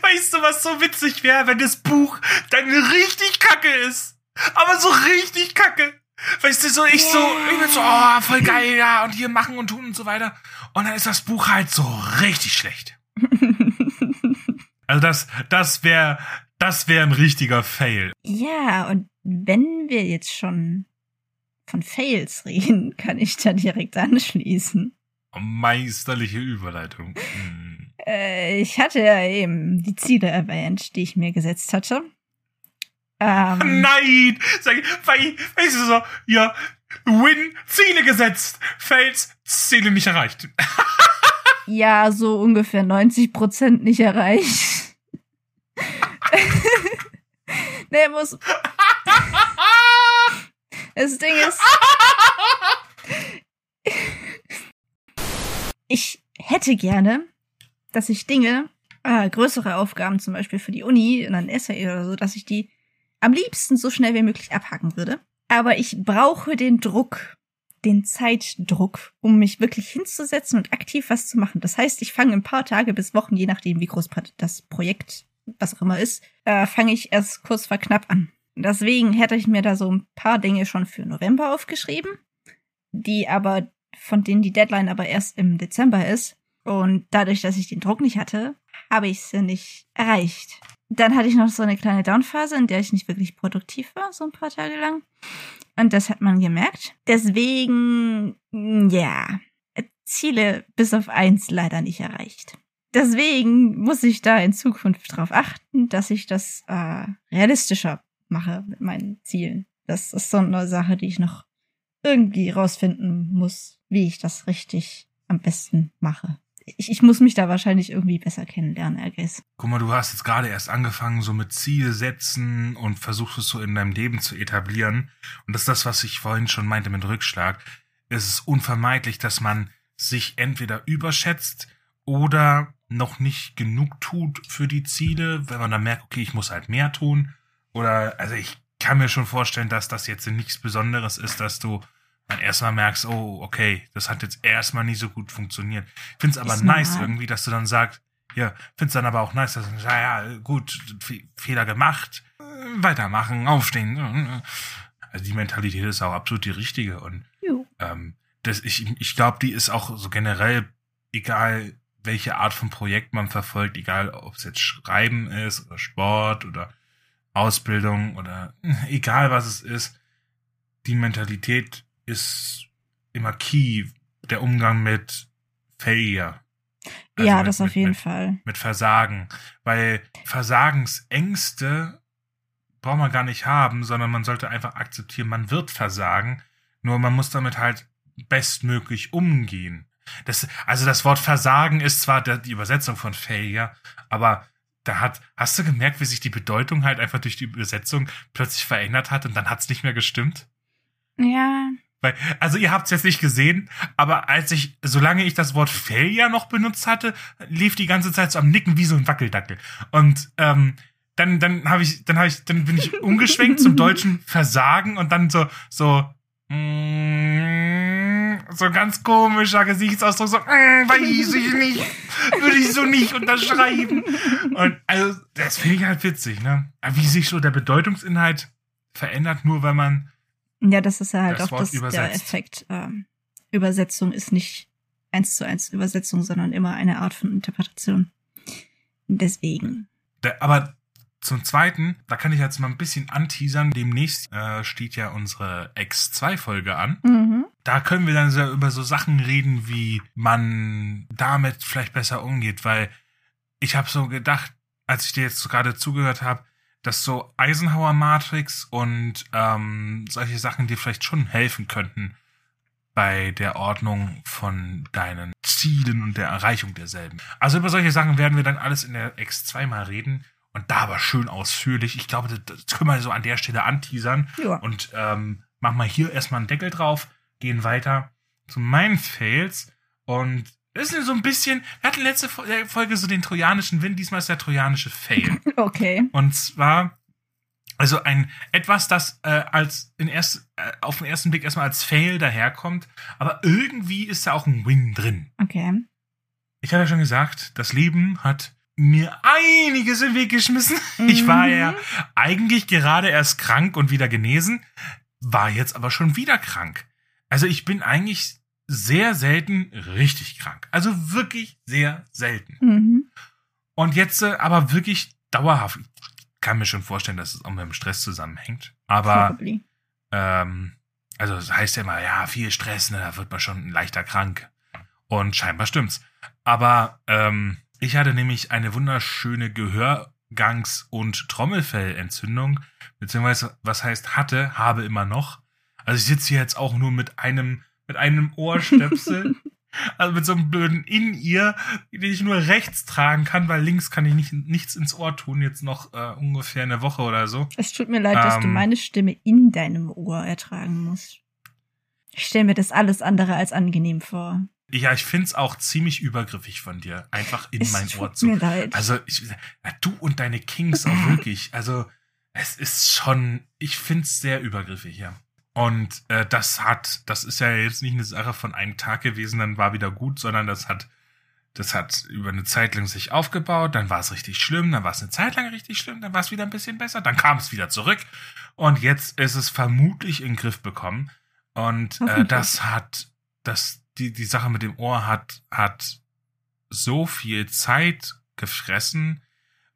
Weißt du, was so witzig wäre, wenn das Buch dann richtig kacke ist? Aber so richtig kacke. Weißt du, so ich so, ich bin so, oh, voll geil, ja, und hier machen und tun und so weiter. Und dann ist das Buch halt so richtig schlecht. Also das, das wäre, das wäre ein richtiger Fail. ja, und wenn wir jetzt schon von Fails reden, kann ich da direkt anschließen. Meisterliche Überleitung. Hm. Äh, ich hatte ja eben die Ziele erwähnt, die ich mir gesetzt hatte. Ähm, Nein! Sag ich, weil, weißt du so, ja, Win, Ziele gesetzt, Fails, Ziele nicht erreicht. ja, so ungefähr 90 Prozent nicht erreicht. nee, muss. Das Ding ist, ich hätte gerne, dass ich Dinge, äh, größere Aufgaben zum Beispiel für die Uni in ein Essay oder so, dass ich die am liebsten so schnell wie möglich abhaken würde. Aber ich brauche den Druck, den Zeitdruck, um mich wirklich hinzusetzen und aktiv was zu machen. Das heißt, ich fange ein paar Tage bis Wochen, je nachdem, wie groß das Projekt, was auch immer ist, äh, fange ich erst kurz vor knapp an. Deswegen hätte ich mir da so ein paar Dinge schon für November aufgeschrieben, die aber, von denen die Deadline aber erst im Dezember ist. Und dadurch, dass ich den Druck nicht hatte, habe ich sie nicht erreicht. Dann hatte ich noch so eine kleine Downphase, in der ich nicht wirklich produktiv war, so ein paar Tage lang. Und das hat man gemerkt. Deswegen, ja, Ziele bis auf eins leider nicht erreicht. Deswegen muss ich da in Zukunft darauf achten, dass ich das äh, realistischer mache mit meinen Zielen. Das ist so eine Sache, die ich noch irgendwie rausfinden muss, wie ich das richtig am besten mache. Ich, ich muss mich da wahrscheinlich irgendwie besser kennenlernen, I guess. Guck mal, du hast jetzt gerade erst angefangen, so mit Ziele setzen und versuchst es so in deinem Leben zu etablieren. Und das ist das, was ich vorhin schon meinte mit Rückschlag. Es ist unvermeidlich, dass man sich entweder überschätzt oder noch nicht genug tut für die Ziele, wenn man dann merkt, okay, ich muss halt mehr tun. Oder, also ich kann mir schon vorstellen, dass das jetzt nichts Besonderes ist, dass du dann erstmal merkst, oh, okay, das hat jetzt erstmal nicht so gut funktioniert. Es aber Ist nice normal. irgendwie, dass du dann sagst, ja, find's dann aber auch nice, dass du sagst, ja, ja, gut, Fe- Fehler gemacht, äh, weitermachen, aufstehen. äh, Also die Mentalität ist auch absolut die richtige und ähm, das, ich, ich glaube, die ist auch so generell, egal welche Art von Projekt man verfolgt, egal ob es jetzt Schreiben ist oder Sport oder Ausbildung oder egal was es ist, die Mentalität ist immer key, der Umgang mit Failure. Also ja, mit- das auf mit- jeden mit, Fall. Mit Versagen. Weil Versagensängste braucht man gar nicht haben, sondern man sollte einfach akzeptieren, man wird versagen. Nur man muss damit halt bestmöglich umgehen. Das, also das Wort Versagen ist zwar der, die Übersetzung von Failure, aber da hat, hast du gemerkt, wie sich die Bedeutung halt einfach durch die Übersetzung plötzlich verändert hat und dann hat's nicht mehr gestimmt? Ja, Weil, also ihr habt's jetzt nicht gesehen, aber als ich, solange ich das Wort Failure noch benutzt hatte, lief die ganze Zeit so am Nicken wie so ein Wackeldackel. Und ähm, dann, dann habe ich, dann habe ich, dann bin ich umgeschwenkt zum deutschen Versagen und dann so, so, mm, so ganz komischer Gesichtsausdruck, so, mm, weiß ich nicht, würde ich so nicht unterschreiben. Und also, das finde ich halt witzig, ne? Wie sich so der Bedeutungsinhalt verändert, nur weil man ja, das ist ja halt Das auch Wort das, der. Effekt. Ähm, Übersetzung ist nicht eins zu eins Übersetzung, sondern immer eine Art von Interpretation. Deswegen. Da, aber zum Zweiten, da kann ich jetzt mal ein bisschen anteasern. Demnächst äh, steht ja unsere X2-Folge an. Mhm. Da können wir dann so über so Sachen reden, wie man damit vielleicht besser umgeht, weil ich habe so gedacht, als ich dir jetzt so gerade zugehört habe, dass so Eisenhower Matrix und ähm, solche Sachen dir vielleicht schon helfen könnten bei der Ordnung von deinen Zielen und der Erreichung derselben. Also über solche Sachen werden wir dann alles in der X2 mal reden und da aber schön ausführlich. Ich glaube, das, das können wir so an der Stelle anteasern. Ja. Und ähm, machen wir hier erstmal einen Deckel drauf, gehen weiter zu meinen Fails. Und das ist so ein bisschen, wir hatten letzte äh, Folge so den trojanischen Wind, diesmal ist der trojanische Fail. Okay. Und zwar, also ein etwas, das äh, als in erst, äh, auf den ersten Blick erstmal als Fail daherkommt, aber irgendwie ist da auch ein Win drin. Okay. Ich habe ja schon gesagt, das Leben hat mir einiges im Weg geschmissen. Ich war Mhm. ja eigentlich gerade erst krank und wieder genesen. war jetzt aber schon wieder krank. Also ich bin eigentlich sehr selten richtig krank. Also wirklich sehr selten. Mhm. Und jetzt äh, aber wirklich dauerhaft. Ich kann mir schon vorstellen, dass es auch mit dem Stress zusammenhängt. Aber ähm, also es heißt ja immer, ja, viel Stress, ne, da wird man schon leichter krank. Und scheinbar stimmt's. Aber ähm, ich hatte nämlich eine wunderschöne Gehörgangs- und Trommelfellentzündung, beziehungsweise was heißt hatte, habe immer noch. Also ich sitze hier jetzt auch nur mit einem mit einem Ohrstöpsel, also mit so einem blöden In-Ear, den ich nur rechts tragen kann, weil links kann ich nicht, nichts ins Ohr tun, jetzt noch äh, ungefähr eine Woche oder so. Es tut mir leid, dass du Ähm. meine Stimme in deinem Ohr ertragen musst. Ich stelle mir das alles andere als angenehm vor. Ja, ich find's auch ziemlich übergriffig von dir, einfach in es mein tut Ohr zu. mir leid. Also, ich, du und deine Kings auch wirklich. Also, es ist schon, ich find's sehr übergriffig, ja. Und äh, das hat, das ist ja jetzt nicht eine Sache von einem Tag gewesen, dann war wieder gut, sondern das hat, das hat über eine Zeit lang sich aufgebaut, dann war es richtig schlimm, dann war es eine Zeit lang richtig schlimm, dann war es wieder ein bisschen besser, dann kam es wieder zurück und jetzt ist es vermutlich in den Griff bekommen. Und äh, das hat, das, die, die Sache mit dem Ohr hat, hat so viel Zeit gefressen,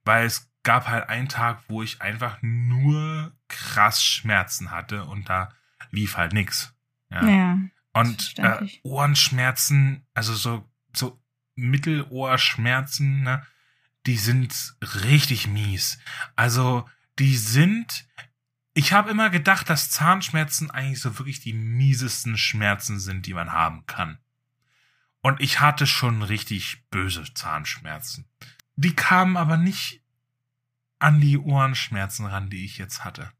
weil es gab halt einen Tag, wo ich einfach nur krass Schmerzen hatte und da lief halt nix. Ja. ja. und äh. Ohrenschmerzen, also so, so Mittelohrschmerzen, ne, die sind richtig mies. Also, die sind, ich habe immer gedacht, dass Zahnschmerzen eigentlich so wirklich die miesesten Schmerzen sind, die man haben kann. Und ich hatte schon richtig böse Zahnschmerzen. Die kamen aber nicht an die Ohrenschmerzen ran, die ich jetzt hatte.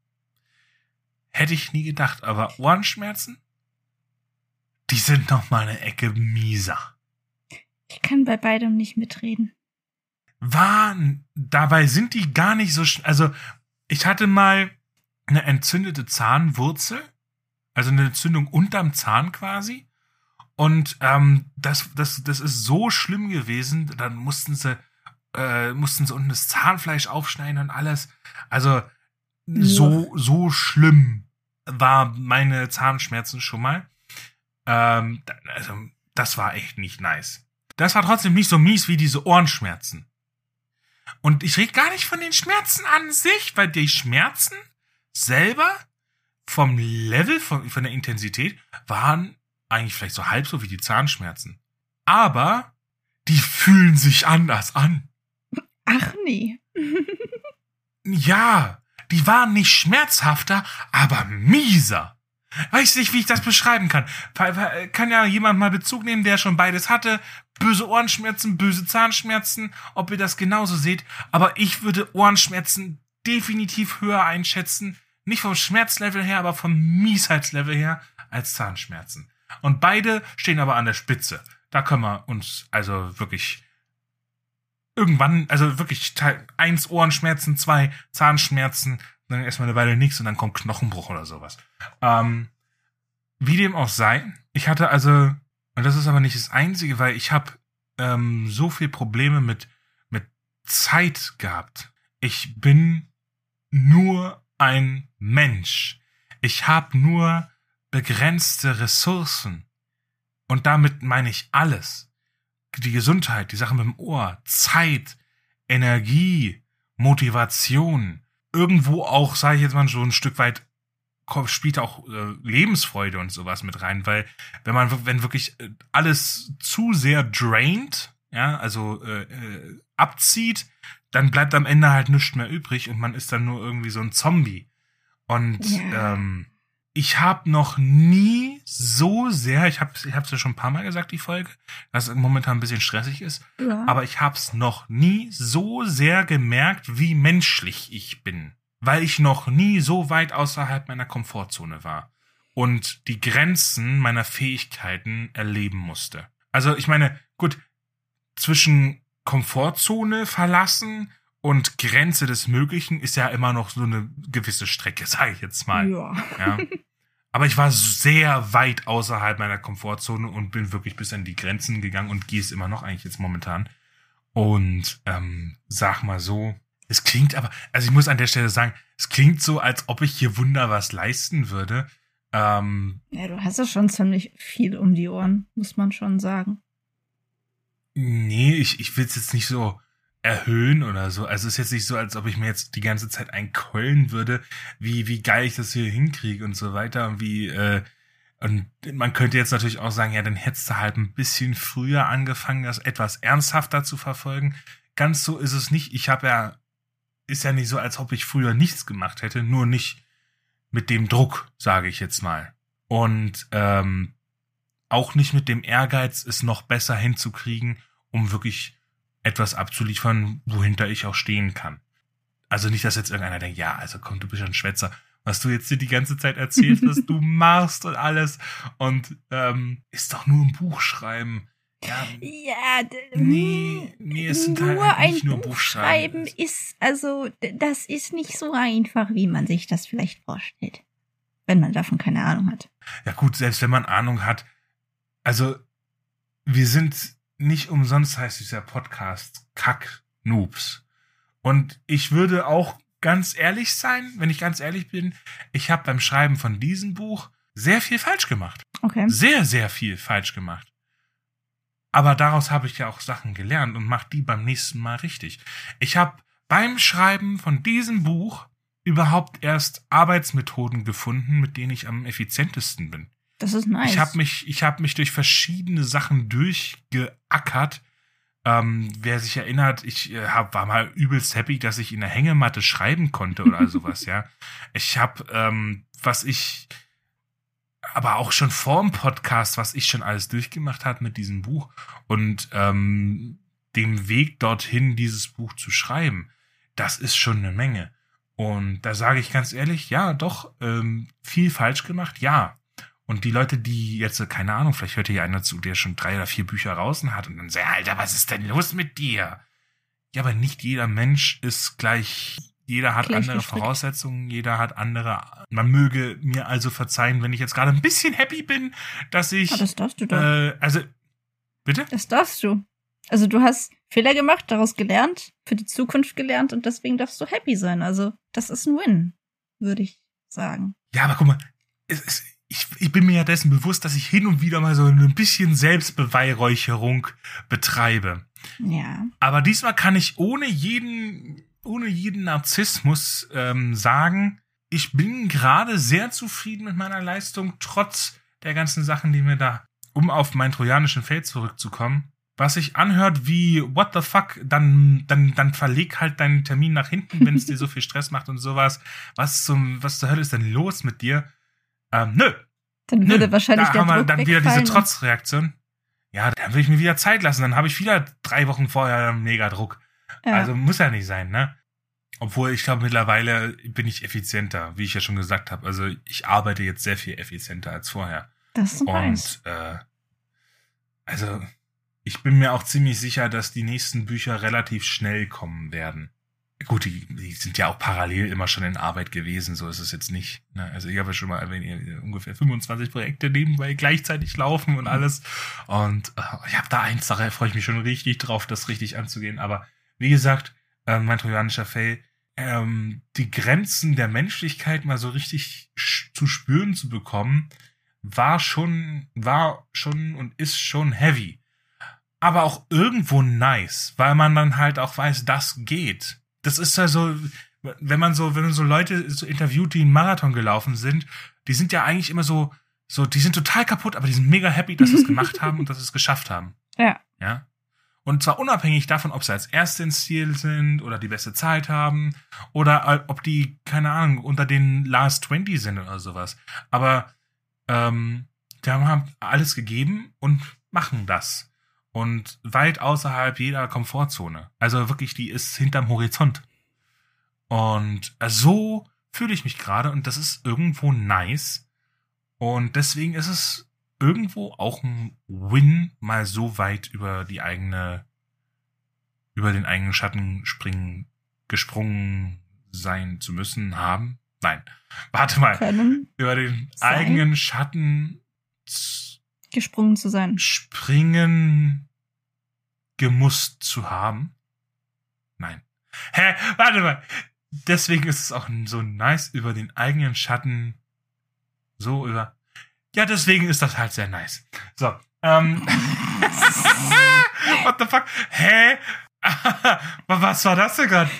Hätte ich nie gedacht, aber Ohrenschmerzen, die sind noch mal eine Ecke mieser. Ich kann bei beidem nicht mitreden. Waren, dabei sind die gar nicht so, also ich hatte mal eine entzündete Zahnwurzel, also eine Entzündung unterm Zahn quasi. Und ähm, das, das, das ist so schlimm gewesen, dann mussten sie, äh, mussten sie unten das Zahnfleisch aufschneiden und alles. Also so, so schlimm war meine Zahnschmerzen schon mal. Ähm, also, das war echt nicht nice. Das war trotzdem nicht so mies wie diese Ohrenschmerzen. Und ich rede gar nicht von den Schmerzen an sich, weil die Schmerzen selber vom Level, von, von der Intensität, waren eigentlich vielleicht so halb so wie die Zahnschmerzen. Aber die fühlen sich anders an. Ach nee. Ja, die waren nicht schmerzhafter, aber mieser. Weiß nicht, wie ich das beschreiben kann. Fa- Kann ja jemand mal Bezug nehmen, der schon beides hatte. Böse Ohrenschmerzen, böse Zahnschmerzen, ob ihr das genauso seht. Aber ich würde Ohrenschmerzen definitiv höher einschätzen. Nicht vom Schmerzlevel her, aber vom Miesheitslevel her als Zahnschmerzen. Und beide stehen aber an der Spitze. Da können wir uns also wirklich irgendwann, also wirklich eins Ohrenschmerzen, zwei Zahnschmerzen, dann erstmal eine Weile nichts und dann kommt Knochenbruch oder sowas. Ähm, wie dem auch sei, ich hatte also, und das ist aber nicht das Einzige, weil ich habe ähm, so viel Probleme mit, mit Zeit gehabt. Ich bin nur ein Mensch. Ich habe nur begrenzte Ressourcen. Und damit meine ich alles die Gesundheit, die Sache mit dem Ohr, Zeit, Energie, Motivation, irgendwo auch, sage ich jetzt mal, so ein Stück weit spielt auch äh, Lebensfreude und sowas mit rein, weil wenn man wenn wirklich äh, alles zu sehr drained, ja, also äh, äh, abzieht, dann bleibt am Ende halt nichts mehr übrig und man ist dann nur irgendwie so ein Zombie. Und Ja. ähm, ich habe noch nie so sehr, ich habe ich hab's ja schon ein paar Mal gesagt, die Folge, dass es momentan ein bisschen stressig ist, Ja. aber ich hab's noch nie so sehr gemerkt, wie menschlich ich bin, weil ich noch nie so weit außerhalb meiner Komfortzone war und die Grenzen meiner Fähigkeiten erleben musste. Also ich meine, gut, zwischen Komfortzone verlassen und Grenze des Möglichen ist ja immer noch so eine gewisse Strecke, sage ich jetzt mal. ja. Ja. Aber ich war sehr weit außerhalb meiner Komfortzone und bin wirklich bis an die Grenzen gegangen und gehe es immer noch eigentlich jetzt momentan. Und ähm, sag mal so, Es klingt aber, also ich muss an der Stelle sagen, es klingt so, als ob ich hier Wunder was leisten würde. Ähm, Ja, du hast ja schon ziemlich viel um die Ohren, muss man schon sagen. nee, ich, ich will es jetzt nicht so erhöhen oder so. Also es ist jetzt nicht so, als ob ich mir jetzt die ganze Zeit einkeulen würde, wie, wie geil ich das hier hinkriege und so weiter und wie, äh, und man könnte jetzt natürlich auch sagen, ja, dann hättest du halt ein bisschen früher angefangen, das etwas ernsthafter zu verfolgen. Ganz so ist es nicht. Ich habe ja, ist ja nicht so, als ob ich früher nichts gemacht hätte, nur nicht mit dem Druck, sage ich jetzt mal. Und ähm, auch nicht mit dem Ehrgeiz, es noch besser hinzukriegen, um wirklich etwas abzuliefern, wohinter ich auch stehen kann. Also nicht, dass jetzt irgendeiner denkt, ja, also komm, du bist ja ein Schwätzer, was du jetzt dir die ganze Zeit erzählst, was du machst und alles. Und ähm, ist doch nur ein Buch schreiben. Ja, Ja, Nee, nee, es sind halt nur ein nicht nur Buch schreiben Buchstaben. ist, also, das ist nicht so einfach, wie man sich das vielleicht vorstellt. Wenn man davon keine Ahnung hat. ja gut, selbst wenn man Ahnung hat. Also, wir sind nicht umsonst, heißt dieser Podcast, Kack-Noobs. Und ich würde auch ganz ehrlich sein, wenn ich ganz ehrlich bin, ich habe beim Schreiben von diesem Buch sehr viel falsch gemacht. Okay. Sehr, sehr viel falsch gemacht. Aber daraus habe ich ja auch Sachen gelernt und mache die beim nächsten Mal richtig. Ich habe beim Schreiben von diesem Buch überhaupt erst Arbeitsmethoden gefunden, mit denen ich am effizientesten bin. Das ist nice. Ich habe mich, ich habe mich durch verschiedene Sachen durchgeackert. Ähm, wer sich erinnert, ich äh, hab, war mal übelst happy, dass ich in der Hängematte schreiben konnte oder sowas, ja. Ich habe, ähm, was ich, aber auch schon vor dem Podcast, was ich schon alles durchgemacht hat mit diesem Buch und ähm, dem Weg dorthin, dieses Buch zu schreiben, das ist schon eine Menge. Und da sage ich ganz ehrlich, ja, doch, ähm, viel falsch gemacht, ja. Und die Leute, die jetzt, äh, keine Ahnung, vielleicht hört hier einer zu, der schon drei oder vier Bücher draußen hat und dann sagt, Alter, was ist denn los mit dir? Ja, aber nicht jeder Mensch ist gleich, jeder hat Gleich andere. Voraussetzungen, jeder hat andere. Man möge mir also verzeihen, wenn ich jetzt gerade ein bisschen happy bin, dass ich, Ah, das darfst du doch. äh, also, bitte? Das darfst du. Also du hast Fehler gemacht, daraus gelernt, für die Zukunft gelernt und deswegen darfst du happy sein. Also das ist ein Win, würde ich sagen. Ja, aber guck mal, es, es, ich, ich bin mir ja dessen bewusst, dass ich hin und wieder mal so ein bisschen Selbstbeweihräucherung betreibe. Ja. Aber diesmal kann ich ohne jeden, ohne jeden Narzissmus ähm, sagen, ich bin gerade sehr zufrieden mit meiner Leistung, trotz der ganzen Sachen, die mir da, um auf meinen trojanischen Feld zurückzukommen, was sich anhört wie, what the fuck, dann, dann, dann verleg halt deinen Termin nach hinten, wenn es dir so viel Stress macht und sowas. Was zum, was zur Hölle ist denn los mit dir? Ähm, nö, Dann würde Nö, wahrscheinlich da der haben wir Druck dann wieder diese Trotzreaktion. Ja, dann will ich mir wieder Zeit lassen. Dann habe ich wieder drei Wochen vorher einen mega Druck. und- ja. Also muss ja nicht sein, ne? Obwohl ich glaube, mittlerweile bin ich effizienter, wie ich ja schon gesagt habe. Also ich arbeite jetzt sehr viel effizienter als vorher. das ist. Und äh, also ich bin mir auch ziemlich sicher, dass die nächsten Bücher relativ schnell kommen werden. Gut, die, die sind ja auch parallel immer schon in Arbeit gewesen, so ist es jetzt nicht. Ne? Also ich habe ja schon mal erwähnt, ihr- ungefähr 25 Projekte nebenbei gleichzeitig laufen und alles. Und äh, ich habe da eins, da freue ich mich schon richtig drauf, das richtig anzugehen. Aber wie gesagt, äh, mein trojanischer Fell, ähm, die Grenzen der Menschlichkeit mal so richtig zu spüren zu bekommen, war schon, war schon und ist schon heavy. Aber auch irgendwo nice, weil man dann halt auch weiß, das geht. Das ist ja so, wenn man so, wenn man so Leute so interviewt, die einen Marathon gelaufen sind, die sind ja eigentlich immer so, so, die sind total kaputt, aber die sind mega happy, dass sie es gemacht haben und dass sie es geschafft haben. Ja. Ja. Und zwar unabhängig davon, ob sie als Erste ins Ziel sind oder die beste Zeit haben oder ob die, keine Ahnung, unter den Last 20 sind oder sowas. Aber ähm, die haben alles gegeben und machen das. Und weit außerhalb jeder Komfortzone. Also wirklich, die ist hinterm Horizont. Und äh, so fühle ich mich gerade und das ist irgendwo nice. Und deswegen ist es irgendwo auch ein Win, mal so weit über die eigene, über den eigenen Schatten springen, gesprungen sein zu müssen, haben. Nein, warte mal, Können über den Sein. eigenen Schatten z- gesprungen zu sein. springen gemusst zu haben. Nein. Hä? Warte mal. Deswegen ist es auch so nice über den eigenen Schatten. So über. Ja, deswegen ist das halt sehr nice. So. Ähm. What the fuck? Hä? Was war das denn gerade?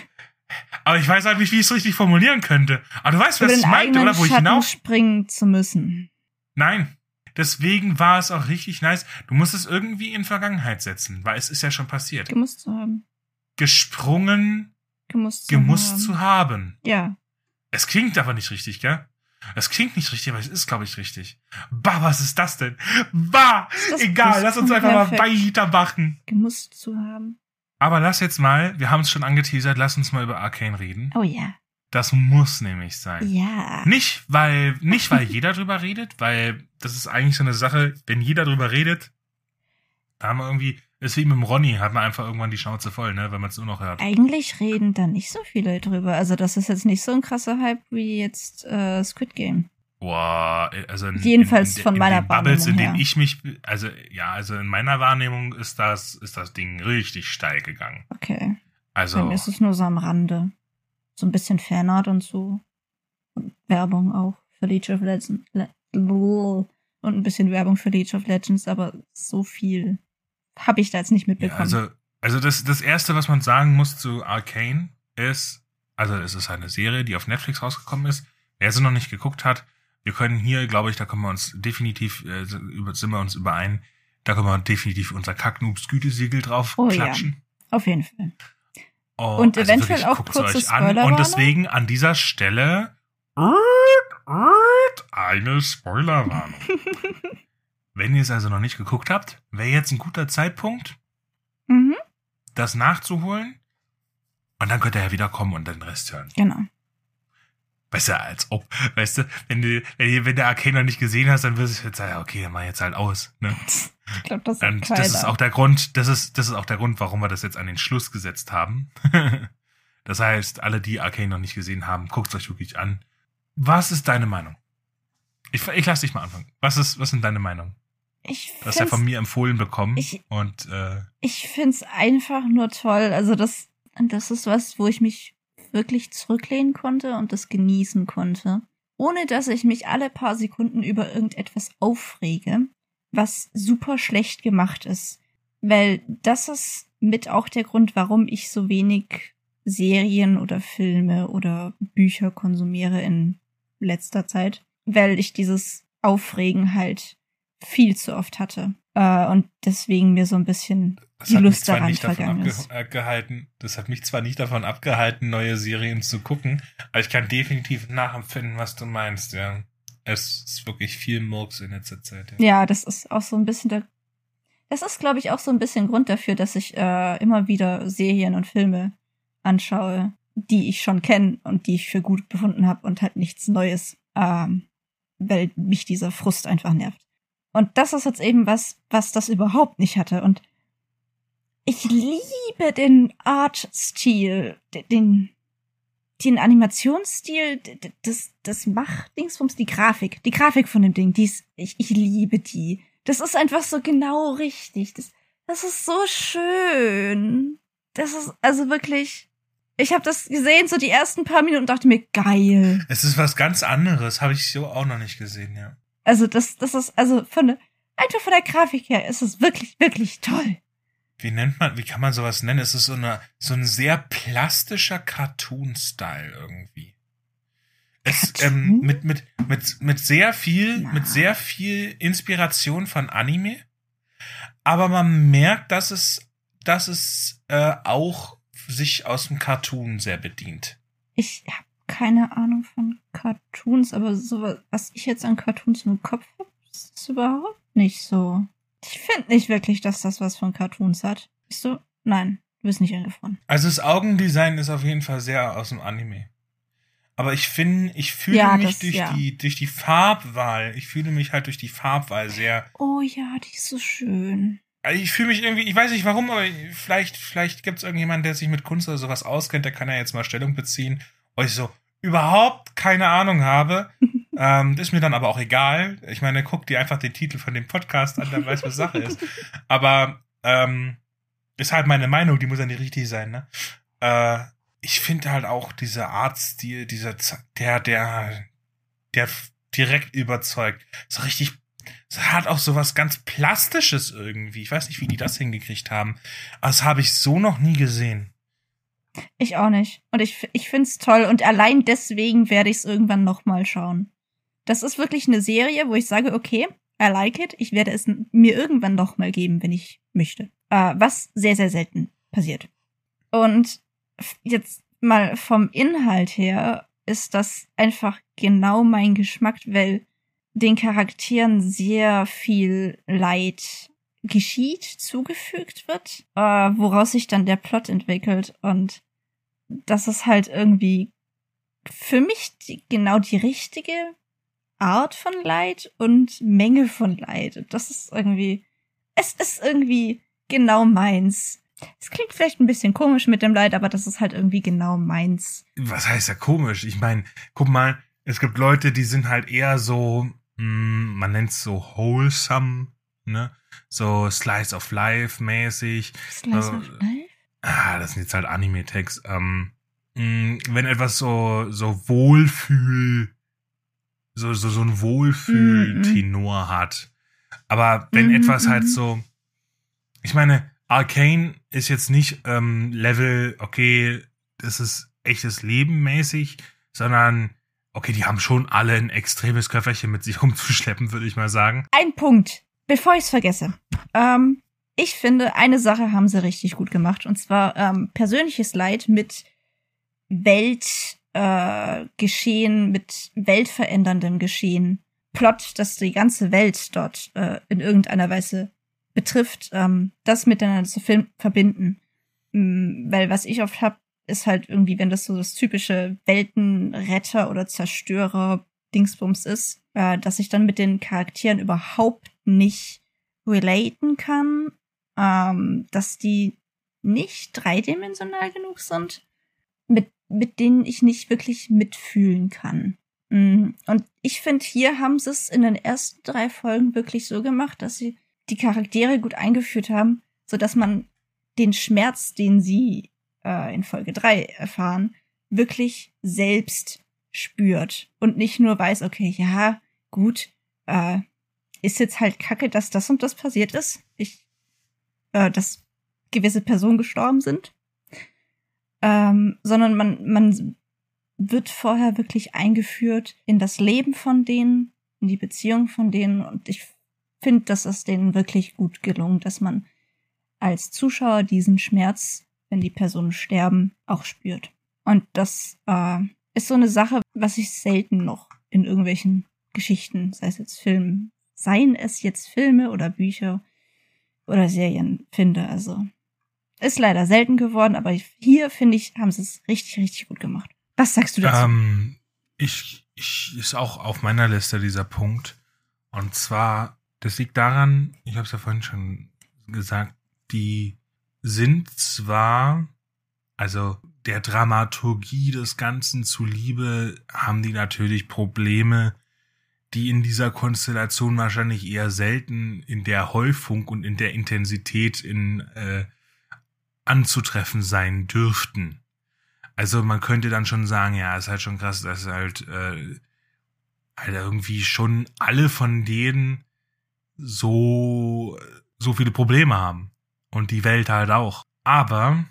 Aber ich weiß halt nicht, wie ich es richtig formulieren könnte. Aber du weißt, was Über ich meinte, oder? Wo ich Schatten hinaus. springen zu müssen. Nein. Deswegen war es auch richtig nice. Du musst es irgendwie in Vergangenheit setzen, weil es ist ja schon passiert. Gemusst zu haben. Gesprungen, Gemusst zu gemusst haben. zu haben. Ja. Es klingt aber nicht richtig, gell? Es klingt nicht richtig, aber es ist, glaube ich, richtig. Bah, was ist das denn? Bah! Das Egal, lass uns einfach mal perfekt. weitermachen. Gemusst zu haben. Aber lass jetzt mal, wir haben es schon angeteasert, lass uns mal über Arcane reden. Oh ja. Das muss nämlich sein. Ja. Nicht, weil, nicht, weil jeder drüber redet, weil das ist eigentlich so eine Sache, wenn jeder drüber redet, da haben wir irgendwie, ist wie mit dem Ronny, hat man einfach irgendwann die Schnauze voll, ne, wenn man es nur noch hört. Eigentlich reden da nicht so viele drüber. Also das ist jetzt nicht so ein krasser Hype wie jetzt äh, Squid Game. Boah, also in, Jedenfalls in, in, von in meiner den Bubbles, in denen ich mich, also ja, also in meiner Wahrnehmung ist das, ist das Ding richtig steil gegangen. Okay. Bei Also, mir ist es nur so am Rande. So ein bisschen Fanart und so. Und Werbung auch für League of Legends. Le und ein bisschen Werbung für League of Legends, aber so viel habe ich da jetzt nicht ja, mitbekommen. also, also das, das erste, was man sagen muss zu Arcane ist, also es ist eine Serie, die auf Netflix rausgekommen ist. Wer sie noch nicht geguckt hat, wir können hier, glaube ich, da können wir uns definitiv, äh, sind wir uns überein, da können wir definitiv unser Kacknoobs Gütesiegel drauf Oh ja. klatschen. Auf jeden Fall. Oh, Und eventuell auch guckt's kurze euch an. Spoilerwarnung? Und deswegen an dieser Stelle eine Spoilerwarnung. Wenn ihr es also noch nicht geguckt habt, wäre jetzt ein guter Zeitpunkt, Mhm. das nachzuholen. Und dann könnt ihr ja wieder kommen und den Rest hören. Genau. Besser als ob, weißt du, wenn du, wenn, du, noch nicht gesehen hast, dann wirst du jetzt sagen, okay, dann mach jetzt halt aus. Ne? Ich glaube, das Und das ist auch der Grund, das ist, das ist auch der Grund, warum wir das jetzt an den Schluss gesetzt haben. das heißt, alle, die Arcane noch nicht gesehen haben, guckt euch wirklich an. Was ist deine Meinung? Ich, ich lass dich mal anfangen. Was ist, was sind deine Meinungen? ich Du hast ja von mir empfohlen bekommen. Ich- und äh, ich find's einfach nur toll. Also das, das ist was, wo ich mich wirklich zurücklehnen konnte und das genießen konnte. Ohne dass ich mich alle paar Sekunden über irgendetwas aufrege, was super schlecht gemacht ist. Weil das ist mit auch der Grund, warum ich so wenig Serien oder Filme oder Bücher konsumiere in letzter Zeit. Weil ich dieses Aufregen halt viel zu oft hatte. Äh, und deswegen mir so ein bisschen das die Lust daran vergangen ist. abgehalten, das hat mich zwar nicht davon abgehalten, neue Serien zu gucken, aber ich kann definitiv nachempfinden, was du meinst, ja. Es ist wirklich viel Murks in letzter Zeit. Ja. Ja, das ist auch so ein bisschen der. Das ist, glaube ich, auch so ein bisschen Grund dafür, dass ich äh, immer wieder Serien und Filme anschaue, die ich schon kenne und die ich für gut befunden habe und halt nichts Neues, ähm, weil mich dieser Frust einfach nervt. Und das ist jetzt eben was, was das überhaupt nicht hatte. Und ich liebe den Art-Stil, den, den Animationsstil, das, das macht die Grafik, die Grafik von dem Ding, die ist, ich, ich liebe die. Das ist einfach so genau richtig. Das, das ist so schön. Das ist also wirklich. Ich habe das gesehen, so die ersten paar Minuten und dachte mir, geil. Es ist was ganz anderes, habe ich so auch noch nicht gesehen, ja. Also das, das ist, also von der, einfach von der Grafik her ist es wirklich, wirklich toll. Wie nennt man, wie kann man sowas nennen? Es ist so eine, so ein sehr plastischer Cartoon-Style irgendwie. Es, ähm, mit, mit, mit, mit sehr viel, Na. mit sehr viel Inspiration von Anime. Aber man merkt, dass es, dass es, äh, auch sich aus dem Cartoon sehr bedient. Ich habe keine Ahnung von Cartoons, aber so was ich jetzt an Cartoons im Kopf habe, ist überhaupt nicht so. Ich finde nicht wirklich, dass das was von Cartoons hat. Bist du? Nein, du bist nicht eingefroren. Also das Augendesign ist auf jeden Fall sehr aus dem Anime. Aber ich finde, ich fühle Ja, mich das- durch ja. die, durch die Farbwahl, ich fühle mich halt durch die Farbwahl sehr, Oh ja, die ist so schön. also ich fühle mich irgendwie, ich weiß nicht warum, aber vielleicht, vielleicht gibt es irgendjemanden, der sich mit Kunst oder sowas auskennt, der kann ja jetzt mal Stellung beziehen, weil ich so überhaupt keine Ahnung habe. ähm, ist mir dann aber auch egal. Ich meine, guck dir einfach den Titel von dem Podcast an, dann weißt du, was Sache ist. Aber ähm, ist halt meine Meinung, die muss ja nicht richtig sein, ne? Äh, ich finde halt auch dieser Artstil, dieser, der, der, der direkt überzeugt. So richtig, es hat auch so was ganz Plastisches irgendwie. Ich weiß nicht, wie die das hingekriegt haben. Aber das habe ich so noch nie gesehen. Ich auch nicht. Und ich, ich find's toll. Und allein deswegen werde ich es irgendwann nochmal schauen. Das ist wirklich eine Serie, wo ich sage, okay, I like it. Ich werde es mir irgendwann nochmal geben, wenn ich möchte. Äh, was sehr, sehr selten passiert. Und jetzt mal vom Inhalt her ist das einfach genau mein Geschmack, weil den Charakteren sehr viel Leid geschieht, zugefügt wird, äh, woraus sich dann der Plot entwickelt und das ist halt irgendwie für mich die, genau die richtige Art von Leid und Menge von Leid. Das ist irgendwie, es ist irgendwie genau meins. Es klingt vielleicht ein bisschen komisch mit dem Leid, aber das ist halt irgendwie genau meins. Was heißt ja komisch? Ich meine, guck mal, es gibt Leute, die sind halt eher so, hm, man nennt es so wholesome, ne? So Slice of Life mäßig. Slice äh, of Life? Ah, das sind jetzt halt Anime-Tags. Ähm, mh, hm, wenn etwas so, so Wohlfühl, so, so, so ein Wohlfühl-Tenor mm -mm. hat. Aber wenn mm etwas halt so, ich meine, Arcane ist jetzt nicht ähm, Level, okay, das ist echtes Leben mäßig, sondern okay, die haben schon alle ein extremes Köfferchen mit sich rumzuschleppen, würde ich mal sagen. Ein Punkt, bevor ich es vergesse. Ähm, ich finde, eine Sache haben sie richtig gut gemacht, und zwar ähm, persönliches Leid mit Weltgeschehen, äh, mit weltveränderndem Geschehen. Plot, dass die ganze Welt dort äh, in irgendeiner Weise betrifft, ähm, das miteinander zu verbinden. Ähm, weil was ich oft hab, ist halt irgendwie, wenn das so das typische Weltenretter oder Zerstörer Dingsbums ist, äh, dass ich dann mit den Charakteren überhaupt nicht relaten kann, ähm, dass die nicht dreidimensional genug sind, mit, mit denen ich nicht wirklich mitfühlen kann. Mm, und ich finde, hier haben sie es in den ersten drei Folgen wirklich so gemacht, dass sie die Charaktere gut eingeführt haben, so dass man den Schmerz, den sie äh, in Folge 3 erfahren, wirklich selbst spürt und nicht nur weiß, okay, ja, gut, äh, ist jetzt halt kacke, dass das und das passiert ist. Ich, äh, dass gewisse Personen gestorben sind. Ähm, sondern man, man wird vorher wirklich eingeführt in das Leben von denen, in die Beziehung von denen und ich finde, das ist denen wirklich gut gelungen, dass man als Zuschauer diesen Schmerz, wenn die Personen sterben, auch spürt. Und das äh, ist so eine Sache, was ich selten noch in irgendwelchen Geschichten, sei es jetzt Filmen, seien es jetzt Filme oder Bücher oder Serien finde. Also ist leider selten geworden, aber hier finde ich, haben sie es richtig, richtig gut gemacht. Was sagst du dazu? Ähm, ich, ich ist auch auf meiner Liste dieser Punkt. Und zwar das liegt daran, ich habe es ja vorhin schon gesagt, die sind zwar, also der Dramaturgie des Ganzen zuliebe, haben die natürlich Probleme, die in dieser Konstellation wahrscheinlich eher selten in der Häufung und in der Intensität in äh, anzutreffen sein dürften. Also man könnte dann schon sagen, ja, ist halt schon krass, dass halt, äh, halt irgendwie schon alle von denen so, so viele Probleme haben. Und die Welt halt auch. Aber,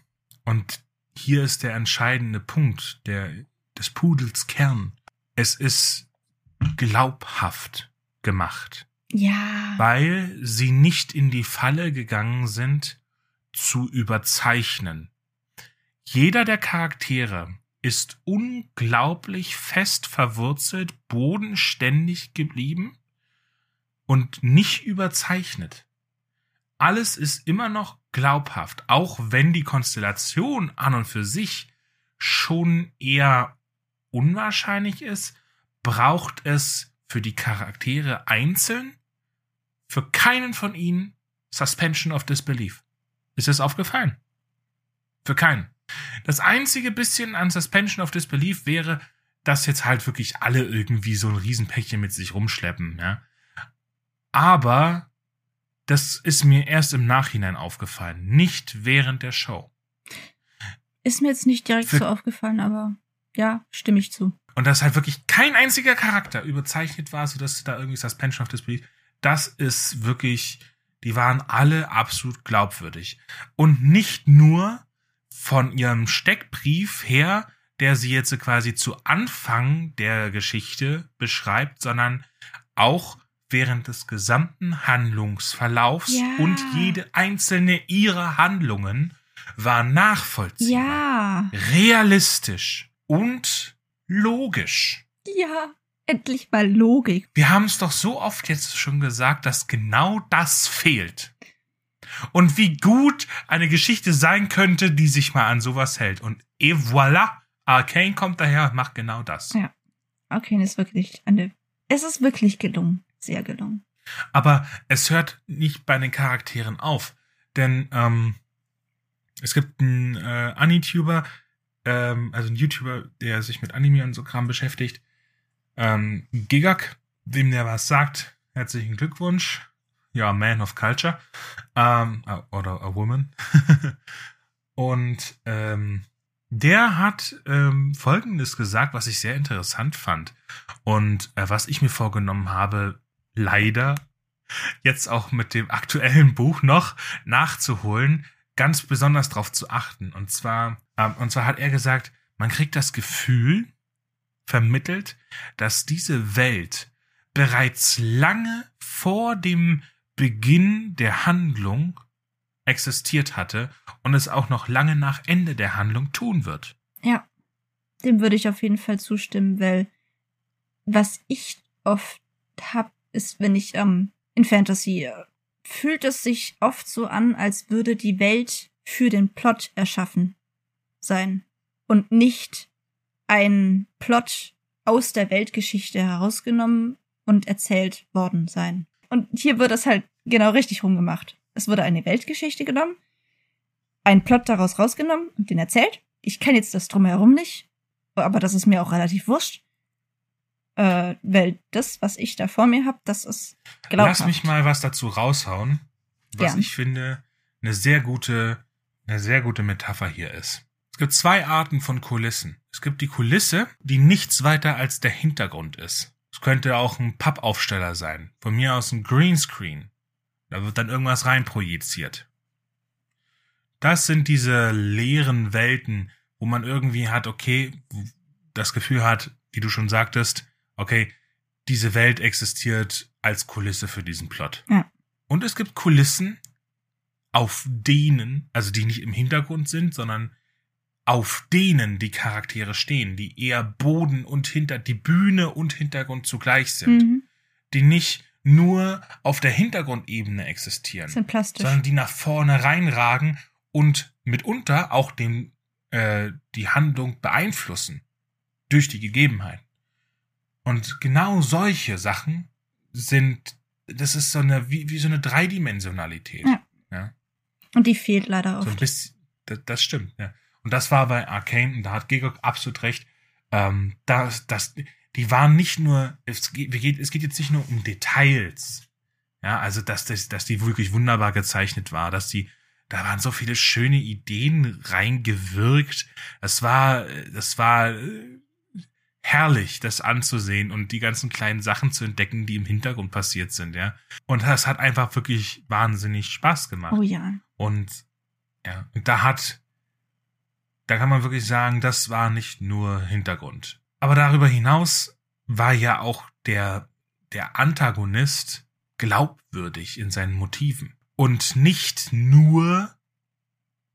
und hier ist der entscheidende Punkt, der, des Pudels Kern. Es ist glaubhaft gemacht. Ja. Weil sie nicht in die Falle gegangen sind, zu überzeichnen. Jeder der Charaktere ist unglaublich fest verwurzelt, bodenständig geblieben und nicht überzeichnet. Alles ist immer noch glaubhaft, auch wenn die Konstellation an und für sich schon eher unwahrscheinlich ist, braucht es für die Charaktere einzeln für keinen von ihnen Suspension of Disbelief. Ist es aufgefallen? Für keinen. Das einzige bisschen an Suspension of Disbelief wäre, dass jetzt halt wirklich alle irgendwie so ein Riesenpäckchen mit sich rumschleppen, ja. Aber das ist mir erst im Nachhinein aufgefallen, nicht während der Show. Ist mir jetzt nicht direkt Für- so aufgefallen, aber ja, stimme ich zu. Und dass halt wirklich kein einziger Charakter überzeichnet war, sodass da irgendwie Suspension of Disbelief. Das ist wirklich, die waren alle absolut glaubwürdig. Und nicht nur von ihrem Steckbrief her, der sie jetzt quasi zu Anfang der Geschichte beschreibt, sondern auch während des gesamten Handlungsverlaufs Ja. und jede einzelne ihrer Handlungen war nachvollziehbar Ja, realistisch und logisch. ja, endlich mal Logik. Wir haben es doch so oft jetzt schon gesagt, dass genau das fehlt. Und wie gut eine Geschichte sein könnte, die sich mal an sowas hält. Und et voilà, Arcane kommt daher und macht genau das. Ja. Okay, ist wirklich eine. Es ist wirklich gelungen. Sehr gelungen. Aber es hört nicht bei den Charakteren auf. Denn ähm, es gibt einen äh, Anituber, ähm, also einen YouTuber, der sich mit Anime und so Kram beschäftigt. Ähm, Gigak, wem der was sagt, herzlichen Glückwunsch. Ja, Man of Culture. Ähm, äh, oder a Woman. und ähm, der hat ähm, Folgendes gesagt, was ich sehr interessant fand. Und äh, was ich mir vorgenommen habe, leider jetzt auch mit dem aktuellen Buch noch nachzuholen, ganz besonders darauf zu achten. Und zwar, ähm, und zwar hat er gesagt, man kriegt das Gefühl vermittelt, dass diese Welt bereits lange vor dem Beginn der Handlung existiert hatte und es auch noch lange nach Ende der Handlung tun wird. Ja, dem würde ich auf jeden Fall zustimmen, weil was ich oft hab, ist, wenn ich ähm, in Fantasy äh, fühlt es sich oft so an, als würde die Welt für den Plot erschaffen sein und nicht ein Plot aus der Weltgeschichte herausgenommen und erzählt worden sein. Und hier wird das halt genau richtig rumgemacht. Es wurde eine Weltgeschichte genommen, ein Plot daraus rausgenommen und den erzählt. Ich kenne jetzt das drumherum nicht, aber das ist mir auch relativ wurscht. Äh, weil das, was ich da vor mir habe, das ist glaubhaft. Lass mich mal was dazu raushauen, was Gern. ich finde eine sehr gute, eine sehr gute Metapher hier ist. Es gibt zwei Arten von Kulissen. Es gibt die Kulisse, die nichts weiter als der Hintergrund ist. Es könnte auch ein Pappaufsteller sein. Von mir aus ein Greenscreen. Da wird dann irgendwas reinprojiziert. Das sind diese leeren Welten, wo man irgendwie hat, okay, das Gefühl hat, wie du schon sagtest, okay, diese Welt existiert als Kulisse für diesen Plot. Ja. Und es gibt Kulissen, auf denen, also die nicht im Hintergrund sind, sondern auf denen die Charaktere stehen, die eher Boden und hinter, die Bühne und Hintergrund zugleich sind, Mhm. die nicht nur auf der Hintergrundebene existieren, sondern die nach vorne reinragen und mitunter auch den, äh, die Handlung beeinflussen durch die Gegebenheiten. Und genau solche Sachen sind, das ist so eine, wie, wie so eine Dreidimensionalität. Ja. ja? Und die fehlt leider So ein oft. bisschen, das, das stimmt, ja. Und das war bei Arcane, und da hat Gegok absolut recht, ähm, das, das, die waren nicht nur, es geht, es geht jetzt nicht nur um Details, ja, also dass, dass, dass die wirklich wunderbar gezeichnet war, dass die, da waren so viele schöne Ideen reingewirkt. Das war, das war äh, herrlich, das anzusehen und die ganzen kleinen Sachen zu entdecken, die im Hintergrund passiert sind, ja. Und das hat einfach wirklich wahnsinnig Spaß gemacht. Oh ja. Und ja, und da hat, da kann man wirklich sagen, das war nicht nur Hintergrund. Aber darüber hinaus war ja auch der, der Antagonist glaubwürdig in seinen Motiven. Und nicht nur,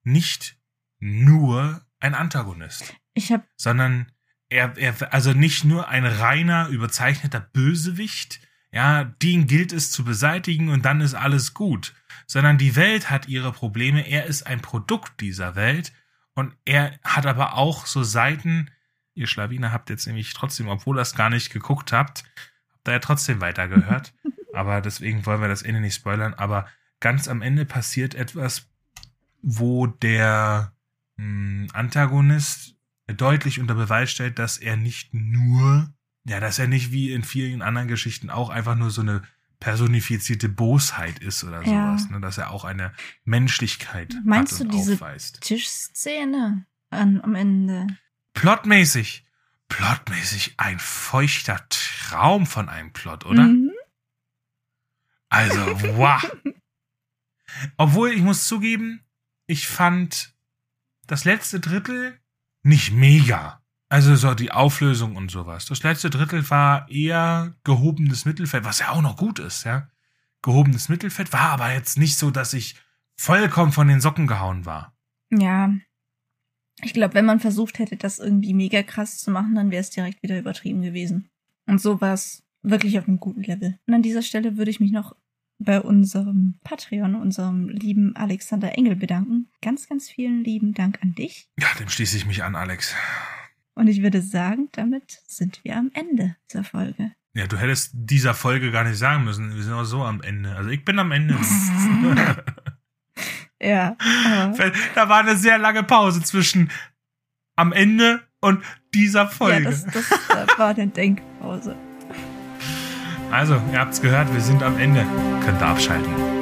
nicht nur ein Antagonist, Ich habe sondern er, er, also nicht nur ein reiner, überzeichneter Bösewicht, ja, den gilt es zu beseitigen und dann ist alles gut, sondern die Welt hat ihre Probleme, er ist ein Produkt dieser Welt und er hat aber auch so Seiten, ihr Schlawiner habt jetzt nämlich trotzdem, obwohl ihr das gar nicht geguckt habt, habt ihr ja trotzdem weitergehört, aber deswegen wollen wir das Ende nicht spoilern, aber ganz am Ende passiert etwas, wo der mh, Antagonist deutlich unter Beweis stellt, dass er nicht nur, ja, dass er nicht wie in vielen anderen Geschichten auch einfach nur so eine personifizierte Bosheit ist oder Ja. sowas, ne? dass er auch eine Menschlichkeit Meinst hat du und diese aufweist. Tischszene, an, am Ende. Plotmäßig. Plotmäßig ein feuchter Traum von einem Plot, oder? Mhm. Also, wow. Obwohl, ich muss zugeben, ich fand das letzte Drittel nicht mega. Also so die Auflösung und sowas. Das letzte Drittel war eher gehobenes Mittelfeld, was ja auch noch gut ist, ja. Gehobenes Mittelfeld war aber jetzt nicht so, dass ich vollkommen von den Socken gehauen war. Ja. Ich glaube, wenn man versucht hätte, das irgendwie mega krass zu machen, dann wäre es direkt wieder übertrieben gewesen. Und so war es wirklich auf einem guten Level. Und an dieser Stelle würde ich mich noch bei unserem Patreon, unserem lieben Alexander Engel bedanken. Ganz, ganz vielen lieben Dank an dich. Ja, dem schließe ich mich an, Alex. Und ich würde sagen, damit sind wir am Ende dieser Folge. Ja, du hättest dieser Folge gar nicht sagen müssen. Wir sind auch so am Ende. Also ich bin am Ende. Ja. Da war eine sehr lange Pause zwischen am Ende und dieser Folge. ja, das, das äh, war eine Denkpause. Also, ihr habt's gehört, wir sind am Ende. Könnt ihr abschalten.